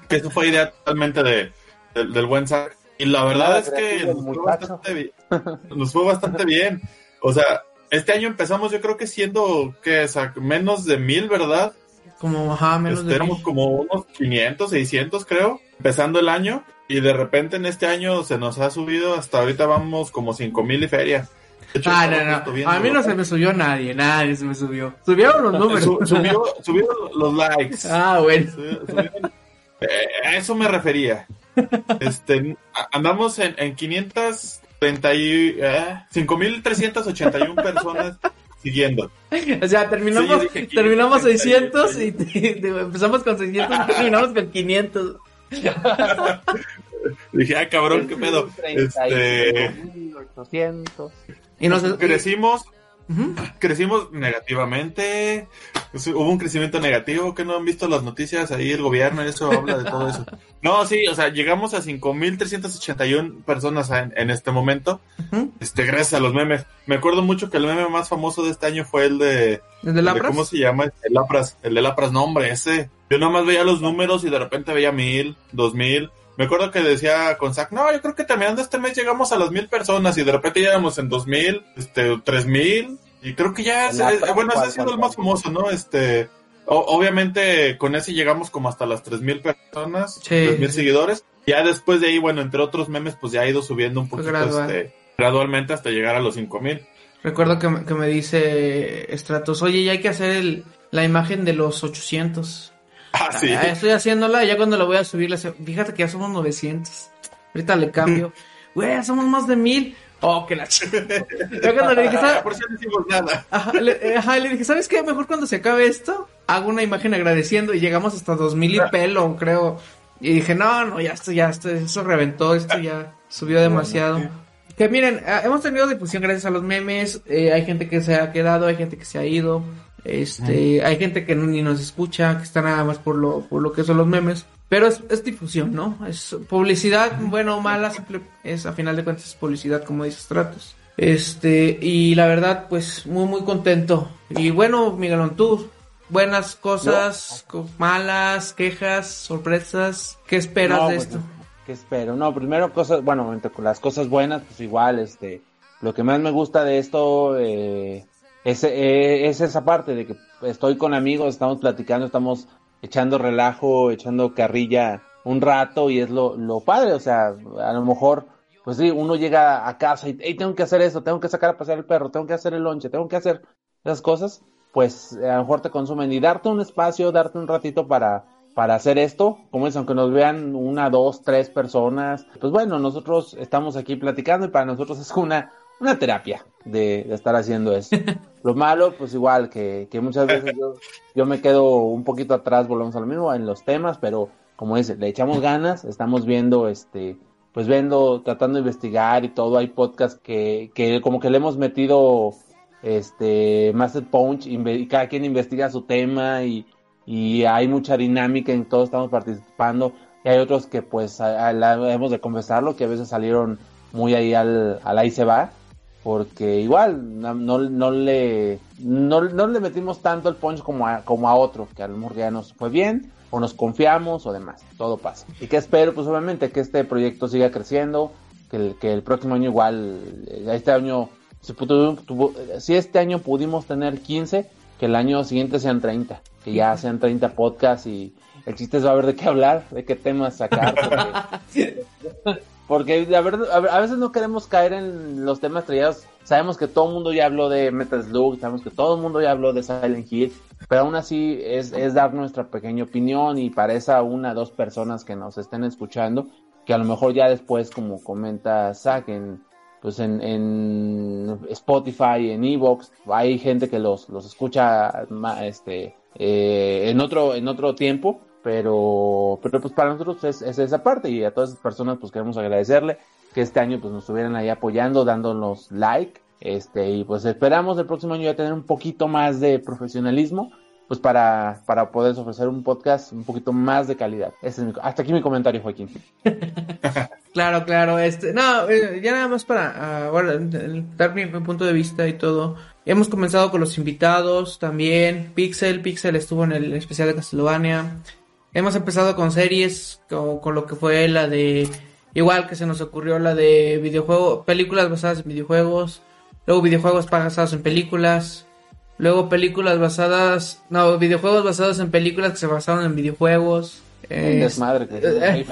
que eso fue idea totalmente de, del buen Zack. Y la verdad es que nos fue, bastante bien, nos fue bastante bien. O sea, este año empezamos yo creo que siendo, que menos de mil, ¿verdad? Como, ajá, menos de Éramos como unos 500, 600 creo, empezando el año. Y de repente en este año se nos ha subido, hasta ahorita vamos como cinco mil y feria. ah, no, no. A mí no se me subió nadie, nadie se me subió. Subieron los números. subió, subió los likes. Ah, bueno. Eh, a eso me refería. Este, andamos en, en 530 y, eh, 5381 personas siguiendo. O sea, terminamos, terminamos 600 y, empezamos con 600 y terminamos con 500. Dije, ah, cabrón, qué pedo. Este... Y nos crecimos, crecimos negativamente. Hubo un crecimiento negativo que no han visto las noticias ahí el gobierno, eso habla de todo eso. No, sí, o sea, llegamos a 5.381 personas en, en este momento. Este, gracias a los memes. Me acuerdo mucho que el meme más famoso de este año fue el de, ¿El de Lapras? ¿Cómo se llama? El Lapras, el de Lapras, no, hombre, ese. Yo nomás veía los números y de repente veía mil, dos mil. Me acuerdo que decía con Zach, no, yo creo que terminando este mes llegamos a las mil personas y de repente llegamos en dos mil, este, tres mil. Y creo que ya, bueno, ese ha sido el más famoso, ¿no? Este, obviamente con ese llegamos como hasta las tres mil personas, tres mil seguidores. Ya después de ahí, bueno, entre otros memes, pues ya ha ido subiendo un poquito, este, gradualmente hasta llegar a los cinco mil. Recuerdo que, que, me dice Stratos, oye, ya hay que hacer el, la imagen de los 800. Ah, sí. Ah, estoy haciéndola, ya cuando la voy a subir, fíjate que ya somos 900. Ahorita le cambio. Güey, somos más de mil. Oh, que la chica. Ya cuando le dije, ¿sabes? Por si no decimos nada. Ajá le, ajá, le dije, ¿sabes qué? Mejor cuando se acabe esto, hago una imagen agradeciendo y llegamos hasta 2000 y pelo, creo. Y dije, no, no, ya esto, ya esto, eso reventó, esto ya subió demasiado. Que miren, ah, hemos tenido difusión gracias a los memes, eh, hay gente que se ha quedado, hay gente que se ha ido, este, hay gente que ni nos escucha, que está nada más por lo, por lo que son los memes, pero es, es difusión, ¿no? Es publicidad, bueno o mala, simple, es a final de cuentas es publicidad, como dice Stratos. Este, y la verdad, pues muy, muy contento. Y bueno, Miguelón, tú, buenas cosas, malas, quejas, sorpresas, ¿qué esperas de pues, esto? ¿Qué espero? No, primero cosas, bueno, entre las cosas buenas, pues igual, este, lo que más me gusta de esto eh, es, eh, es esa parte de que estoy con amigos, estamos platicando, estamos echando relajo, echando carrilla un rato y es lo, lo padre, o sea, a lo mejor, pues sí, uno llega a casa y hey, tengo que hacer eso, tengo que sacar a pasear el perro, tengo que hacer el lonche, tengo que hacer esas cosas pues a lo mejor te consumen y darte un espacio, darte un ratito para, para hacer esto, como es, aunque nos vean una, dos, tres personas, pues bueno, nosotros estamos aquí platicando y para nosotros es una, una terapia de, de estar haciendo eso. Lo malo, pues igual, que, que muchas veces yo, yo me quedo un poquito atrás, volvemos a lo mismo, en los temas, pero como dice, le echamos ganas, estamos viendo, este, pues viendo, tratando de investigar y todo, hay podcasts que, que como que le hemos metido, este, más el punch, y cada quien investiga su tema y, y hay mucha dinámica en todos estamos participando, y hay otros que pues a, a la, hemos de confesarlo, que a veces salieron muy ahí al, al ahí se va, porque igual no, no, no le no, no, le metimos tanto el punch como a, como a otro, que a lo mejor ya nos fue bien, o nos confiamos o demás, todo pasa. Y que espero, pues obviamente, que este proyecto siga creciendo, que el, que el próximo año igual, este año, si, este año pudimos tener 15, que el año siguiente sean 30, que ya sean 30 podcasts y el chiste es va a ver de qué hablar, de qué temas sacar. Porque... Porque la verdad, a veces no queremos caer en los temas trillados. Sabemos que todo el mundo ya habló de Metal Slug, sabemos que todo el mundo ya habló de Silent Hill, pero aún así es, dar nuestra pequeña opinión y para esa una o dos personas que nos estén escuchando, que a lo mejor ya después, como comenta Zack, en, pues en Spotify, en Evox, hay gente que los, los escucha este, eh, en, otro, en otro tiempo pero, pero pues para nosotros es, es, esa parte y a todas esas personas pues queremos agradecerle que este año pues nos estuvieran ahí apoyando, dándonos like, este, y pues esperamos el próximo año ya tener un poquito más de profesionalismo, pues para, para poder ofrecer un podcast un poquito más de calidad. Hasta aquí mi comentario, Joaquín. claro, claro, este, no, eh, ya nada más para, bueno, dar mi, mi punto de vista y todo. Hemos comenzado con los invitados también. Pixel, Pixel estuvo en el especial de Castlevania. Hemos empezado con series, con, con, lo que fue la de. Igual que se nos ocurrió la de videojuegos, películas basadas en videojuegos. Luego videojuegos basados en películas. Luego películas basadas. No, videojuegos basados en películas que se basaron en videojuegos. Es, desmadre. Que,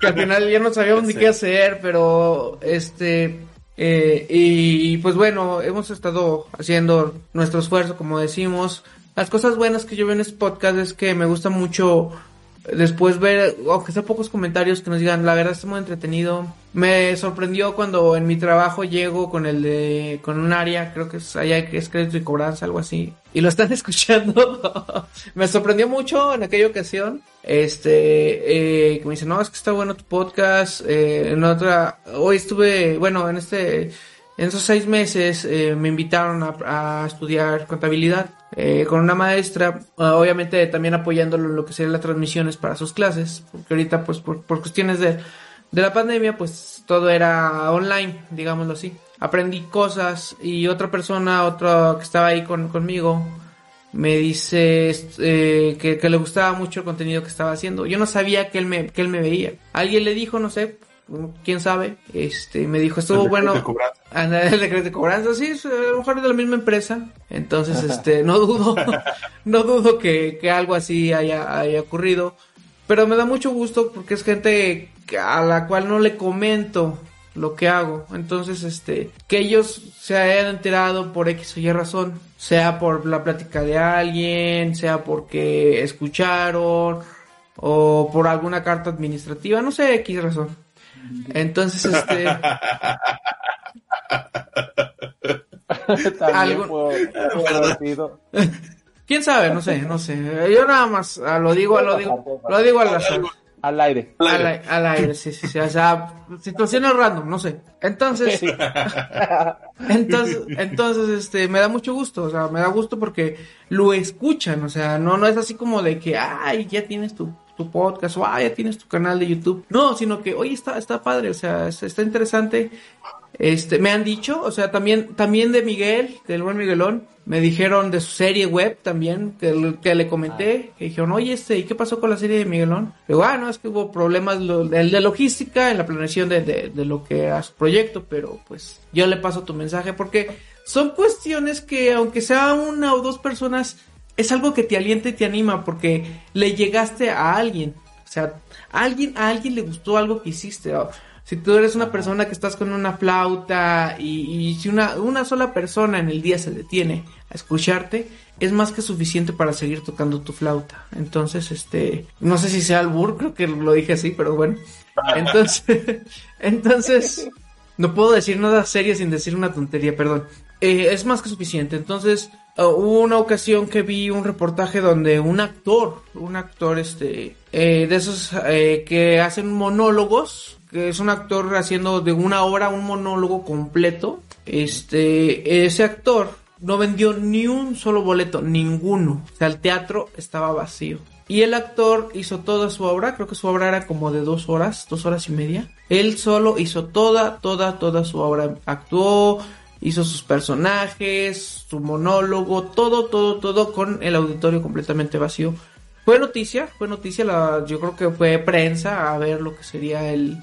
que al final ya no sabíamos ni qué hacer, pero este. Eh, y pues bueno, hemos estado haciendo nuestro esfuerzo, como decimos. Las cosas buenas que yo veo en este podcast es que me gusta mucho después ver, aunque sea pocos comentarios que nos digan, la verdad está muy entretenido. Me sorprendió cuando en mi trabajo llego con el de, con un área, creo que es allá que es crédito y cobranza, algo así, y lo están escuchando. me sorprendió mucho en aquella ocasión. Este, eh, que me dice, no, es que está bueno tu podcast. Eh, en otra, hoy estuve, bueno, en este, en esos seis meses eh, me invitaron a, estudiar contabilidad eh, con una maestra, uh, obviamente también apoyándolo en lo que serían las transmisiones para sus clases, porque ahorita pues por, por cuestiones de, de, la pandemia pues todo era online, digámoslo así. Aprendí cosas y otra persona, otro que estaba ahí con, conmigo, me dice eh, que, que, le gustaba mucho el contenido que estaba haciendo. Yo no sabía que él me, que él me veía. Alguien le dijo, no sé, quién sabe, este, me dijo, estuvo bueno. el decreto de cobranza, sí, a lo mejor es de la misma empresa. Entonces, este, no dudo, no dudo que, que algo así haya, haya ocurrido. Pero me da mucho gusto porque es gente a la cual no le comento lo que hago. Entonces, este, que ellos se hayan enterado por X o Y razón, sea por la plática de alguien, sea porque escucharon, o por alguna carta administrativa, no sé X razón. Entonces, este. ¿Algo... ¿Quién sabe? No sé, no sé. Yo nada más lo digo, lo digo, lo digo al azar. Al aire. Al aire, al aire sí, sí, sí. O sea, situaciones random, no sé. Entonces, entonces, entonces, este, me da mucho gusto. O sea, me da gusto porque lo escuchan. O sea, no, no es así como de que, ay, ya tienes tu tu podcast o ah, ya tienes tu canal de YouTube. No, sino que, oye, está, está padre, o sea, está interesante. Este, me han dicho, o sea, también, también de Miguel, del buen Miguelón, me dijeron de su serie web también, que, que le comenté, que dijeron, oye, este, ¿y qué pasó con la serie de Miguelón? Digo, ah, no, es que hubo problemas lo, de, de, logística en la planeación de, de, de lo que era su proyecto, pero pues yo le paso tu mensaje porque son cuestiones que, aunque sea una o dos personas, es algo que te alienta y te anima porque le llegaste a alguien. O sea, a alguien, a alguien le gustó algo que hiciste. Si tú eres una persona que estás con una flauta y, y si una, una sola persona en el día se detiene a escucharte, es más que suficiente para seguir tocando tu flauta. Entonces, este, no sé si sea albur, creo que lo dije así, pero bueno. Entonces, entonces, no puedo decir nada serio sin decir una tontería, perdón. Eh, es más que suficiente. Entonces, hubo una ocasión que vi un reportaje donde un actor, un actor, este, eh, de esos eh, que hacen monólogos, que es un actor haciendo de una hora un monólogo completo. Este, ese actor no vendió ni un solo boleto, ninguno. O sea, el teatro estaba vacío. Y el actor hizo toda su obra, creo que su obra era como de dos horas, dos horas y media. Él solo hizo toda, toda, toda su obra. Actuó, hizo sus personajes, su monólogo, todo, todo, todo con el auditorio completamente vacío. Fue noticia, fue noticia, la, yo creo que fue prensa a ver lo que sería el,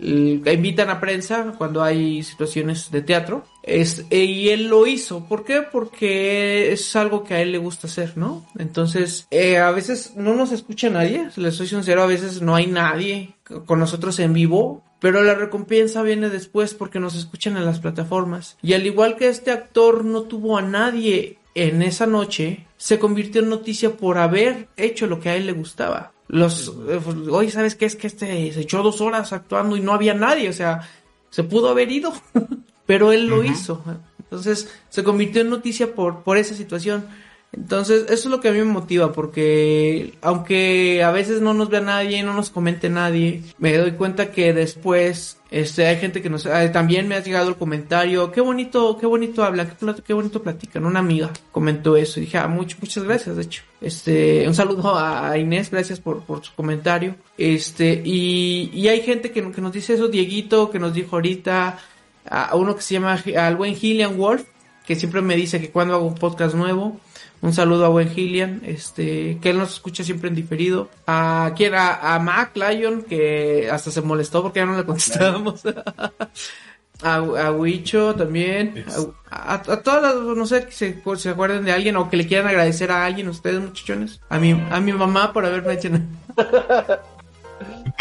invitan a prensa cuando hay situaciones de teatro. Es, y él lo hizo. ¿Por qué? Porque es algo que a él le gusta hacer, ¿no? Entonces, eh, a veces no nos escucha nadie, les soy sincero, a veces no hay nadie con nosotros en vivo. Pero la recompensa viene después porque nos escuchan en las plataformas. Y al igual que este actor no tuvo a nadie en esa noche, se convirtió en noticia por haber hecho lo que a él le gustaba. Los eh, pues, oye sabes qué es que este se echó dos horas actuando y no había nadie o sea se pudo haber ido pero él lo hizo. Entonces se convirtió en noticia por por esa situación entonces eso es lo que a mí me motiva porque aunque a veces no nos vea nadie no nos comente nadie me doy cuenta que después este, hay gente que nos, también me ha llegado el comentario, qué bonito, qué bonito habla, qué, qué bonito platican. Una amiga comentó eso y dije, ah, mucho, muchas gracias, de hecho. Este, un saludo a Inés, gracias por, por su comentario. Este, y, y hay gente que, que nos dice eso, Dieguito, que nos dijo ahorita, a uno que se llama, al buen Gillian Wolf, que siempre me dice que cuando hago un podcast nuevo, un saludo a buen Gillian, este, que él nos escucha siempre en diferido. A quien, a, a Mac Lion, que hasta se molestó porque ya no le contestábamos. a, a Wicho también. A, a, todas las, no sé, si se, se acuerdan de alguien o que le quieran agradecer a alguien, ustedes muchachones. A mi, a mi mamá por haberme hecho.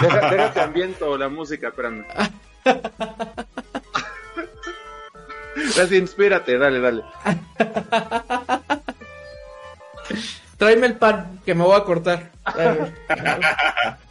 Deja, déjate ambiento la música, espérame. Así, inspírate, dale, dale. Tráeme el pan, que me voy a cortar.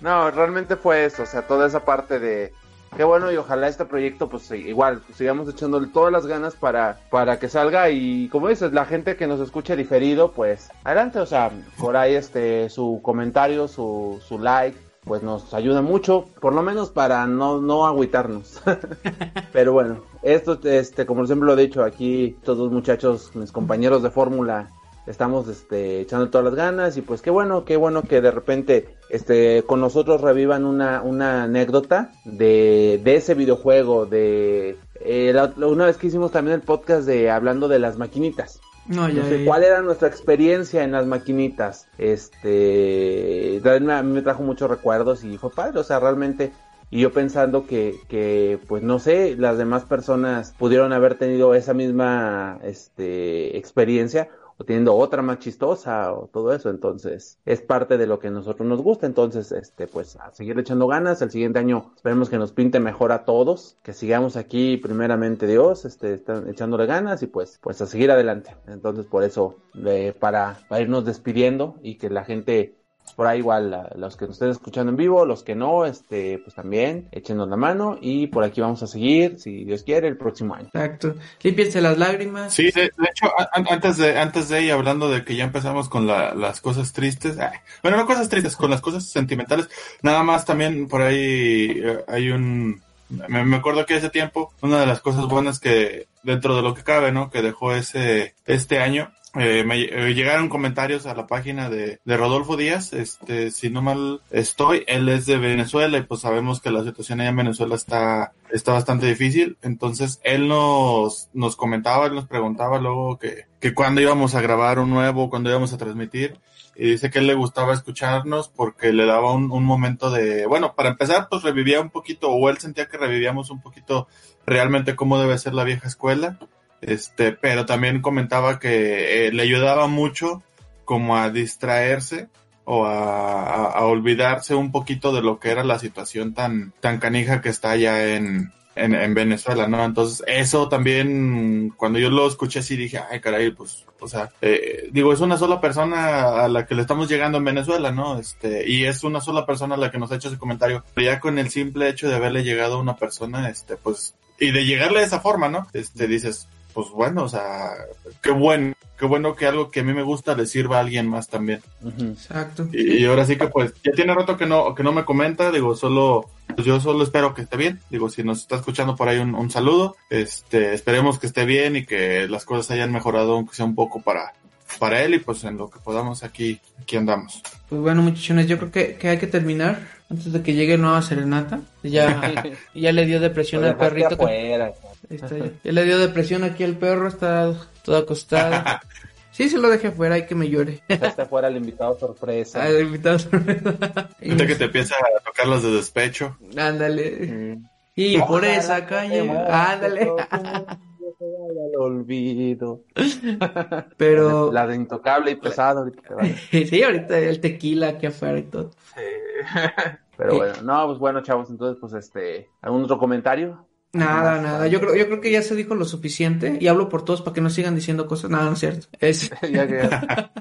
no, realmente fue eso, o sea, toda esa parte de qué bueno y ojalá este proyecto pues igual sigamos echándole todas las ganas para para que salga y como dices la gente que nos escuche diferido pues adelante o sea por ahí este su comentario su, su like pues nos ayuda mucho por lo menos para no no agüitarnos pero bueno esto este como siempre lo he dicho aquí todos los muchachos mis compañeros de fórmula estamos este, echando todas las ganas y pues qué bueno, qué bueno que de repente este, con nosotros revivan una, una anécdota de, de ese videojuego, de eh, una vez que hicimos también el podcast de hablando de las maquinitas. No, ya, ¿Cuál era nuestra experiencia en las maquinitas? Este, a mí me trajo muchos recuerdos y fue padre, o sea, realmente y yo pensando que, que, pues no sé, las demás personas pudieron haber tenido esa misma este, experiencia o teniendo otra más chistosa o todo eso. Entonces, es parte de lo que a nosotros nos gusta. Entonces, este, pues a seguir echando ganas. El siguiente año esperemos que nos pinte mejor a todos, que sigamos aquí primeramente Dios, este, están echándole ganas y pues, pues a seguir adelante. Entonces, por eso, eh, para, para irnos despidiendo y que la gente por ahí igual los que nos estén escuchando en vivo, los que no, este, pues también échenos la mano y por aquí vamos a seguir, si Dios quiere, el próximo año. Exacto. Límpiense las lágrimas. Sí, de, hecho, antes de, antes de ir hablando de que ya empezamos con las cosas tristes, bueno, no cosas tristes, con las cosas sentimentales, nada más también por ahí eh, hay un, me, me, acuerdo que ese tiempo, una de las cosas buenas que dentro de lo que cabe, ¿no? Que dejó ese, este año, eh, me eh, llegaron comentarios a la página de, de, Rodolfo Díaz, este, si no mal estoy, él es de Venezuela y pues sabemos que la situación allá en Venezuela está, está bastante difícil, entonces él nos, nos comentaba, él nos preguntaba luego que, que cuándo íbamos a grabar un nuevo, cuándo íbamos a transmitir, y dice que él le gustaba escucharnos porque le daba un, un momento de, bueno, para empezar, pues revivía un poquito, o él sentía que revivíamos un poquito realmente cómo debe ser la vieja escuela, este, pero también comentaba que eh, le ayudaba mucho como a distraerse o a, a, olvidarse un poquito de lo que era la situación tan, tan canija que está allá en, en, en, Venezuela, ¿no? Entonces, eso también, cuando yo lo escuché así, dije, ay, caray, pues, o sea, eh, digo, es una sola persona a la que le estamos llegando en Venezuela, ¿no? Este, y es una sola persona a la que nos ha hecho ese comentario. Pero ya con el simple hecho de haberle llegado a una persona, este, pues, y de llegarle de esa forma, ¿no? Este, dices, pues bueno, o sea, qué bueno, qué bueno que algo que a mí me gusta le sirva a alguien más también. Exacto. Y, y, ahora sí que pues, ya tiene rato que no, que no me comenta, digo, solo, pues yo solo espero que esté bien, digo, si nos está escuchando por ahí un, un saludo, este, esperemos que esté bien y que las cosas hayan mejorado, aunque sea un poco para, para él y pues en lo que podamos aquí, aquí andamos. Pues bueno, muchachones, yo creo que, que hay que terminar antes de que llegue nueva serenata. Ya, ya le dio depresión al perrito. Afuera, Está, ya, ya, le dio depresión aquí al perro, está todo acostado. Sí, se lo dejé afuera, hay que me llore. Está afuera el invitado sorpresa. Ah, el invitado sorpresa. Ahorita que te empieza a tocar los de despecho. Ándale. Mm. Y por esa calle, ándale. Al olvido. Pero. La de intocable y pesado. Ahorita sí, ahorita el tequila aquí afuera y todo. Sí. Pero bueno, no, pues bueno, chavos, entonces, pues este, ¿algún otro comentario? Nada, nada. Yo creo, yo creo que ya se dijo lo suficiente y hablo por todos para que no sigan diciendo cosas. Nada, no es cierto. Es... ya que ya,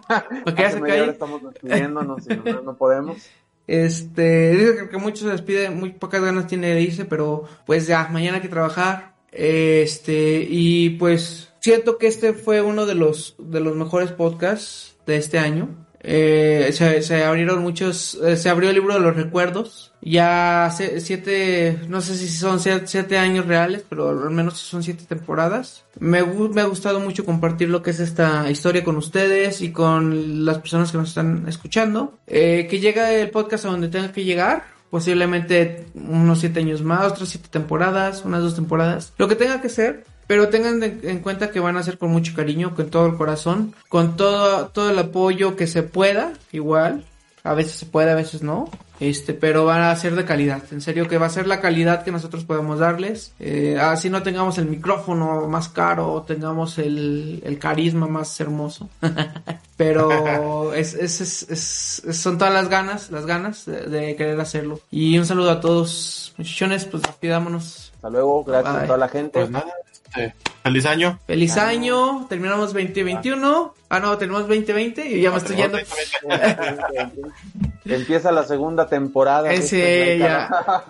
para que ya se calle. Estamos despidiéndonos y no, no podemos. Este, dice que muchos se despiden, muy pocas ganas tiene de irse, pero pues ya, mañana hay que trabajar. Este, y pues siento que este fue uno de los, de los mejores podcasts de este año. Eh, se, se, abrieron muchos, eh, se abrió el libro de los recuerdos. Ya siete, no sé si son siete, años reales, pero al menos son siete temporadas. Me, me, ha gustado mucho compartir lo que es esta historia con ustedes y con las personas que nos están escuchando. Eh, que llega el podcast a donde tenga que llegar posiblemente unos siete años más, otras siete temporadas, unas dos temporadas, lo que tenga que ser. Pero tengan en cuenta que van a ser con mucho cariño, con todo el corazón, con todo, todo el apoyo que se pueda, igual. A veces se puede, a veces no. Este, pero van a ser de calidad. En serio que va a ser la calidad que nosotros podemos darles. Eh, así no tengamos el micrófono más caro o tengamos el, el carisma más hermoso. pero es, es, es, es, son todas las ganas, las ganas de, de, querer hacerlo. Y un saludo a todos, muchachones, pues despidámonos. Hasta luego, gracias Bye. a toda la gente. Pues nada, este, feliz año. Feliz año, terminamos 2021. Ah, no, tenemos 2020 y ya me estoy yendo. Empieza la segunda temporada. Ese, ya.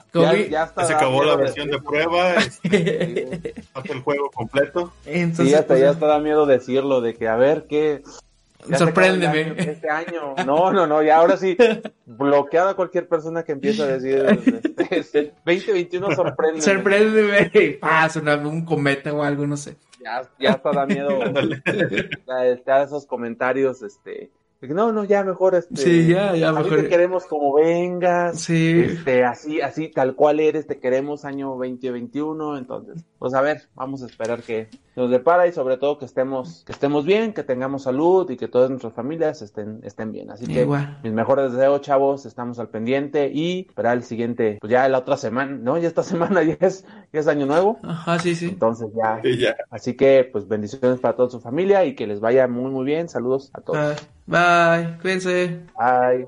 ya, ya está Se acabó la versión de prueba. Este, hace el juego completo. Entonces, sí, hasta pues, ya está da miedo decirlo, de que a ver qué. Sorpréndeme. Este año. No, no, no, y ahora sí, bloqueada cualquier persona que empiece a decir este, 2021 sorpréndeme. Sorpréndeme. Ah, un cometa o algo, no sé. Ya, ya hasta da miedo este, a esos comentarios, este, no, no, ya mejor este. Sí, ya, ya mejor. Te queremos como vengas. Sí. Este, así, así, tal cual eres, te queremos año 2021. Entonces, pues a ver, vamos a esperar que nos depara y sobre todo que estemos, que estemos bien, que tengamos salud y que todas nuestras familias estén, estén bien. Así que Igual. mis mejores deseos, chavos, estamos al pendiente y para el siguiente, pues ya la otra semana, ¿no? Ya esta semana ya es, ya es año nuevo. Ajá, sí, sí. Entonces ya. Sí, ya. Así que, pues bendiciones para toda su familia y que les vaya muy, muy bien. Saludos a todos. Bye. Bye. Cuídense. Bye.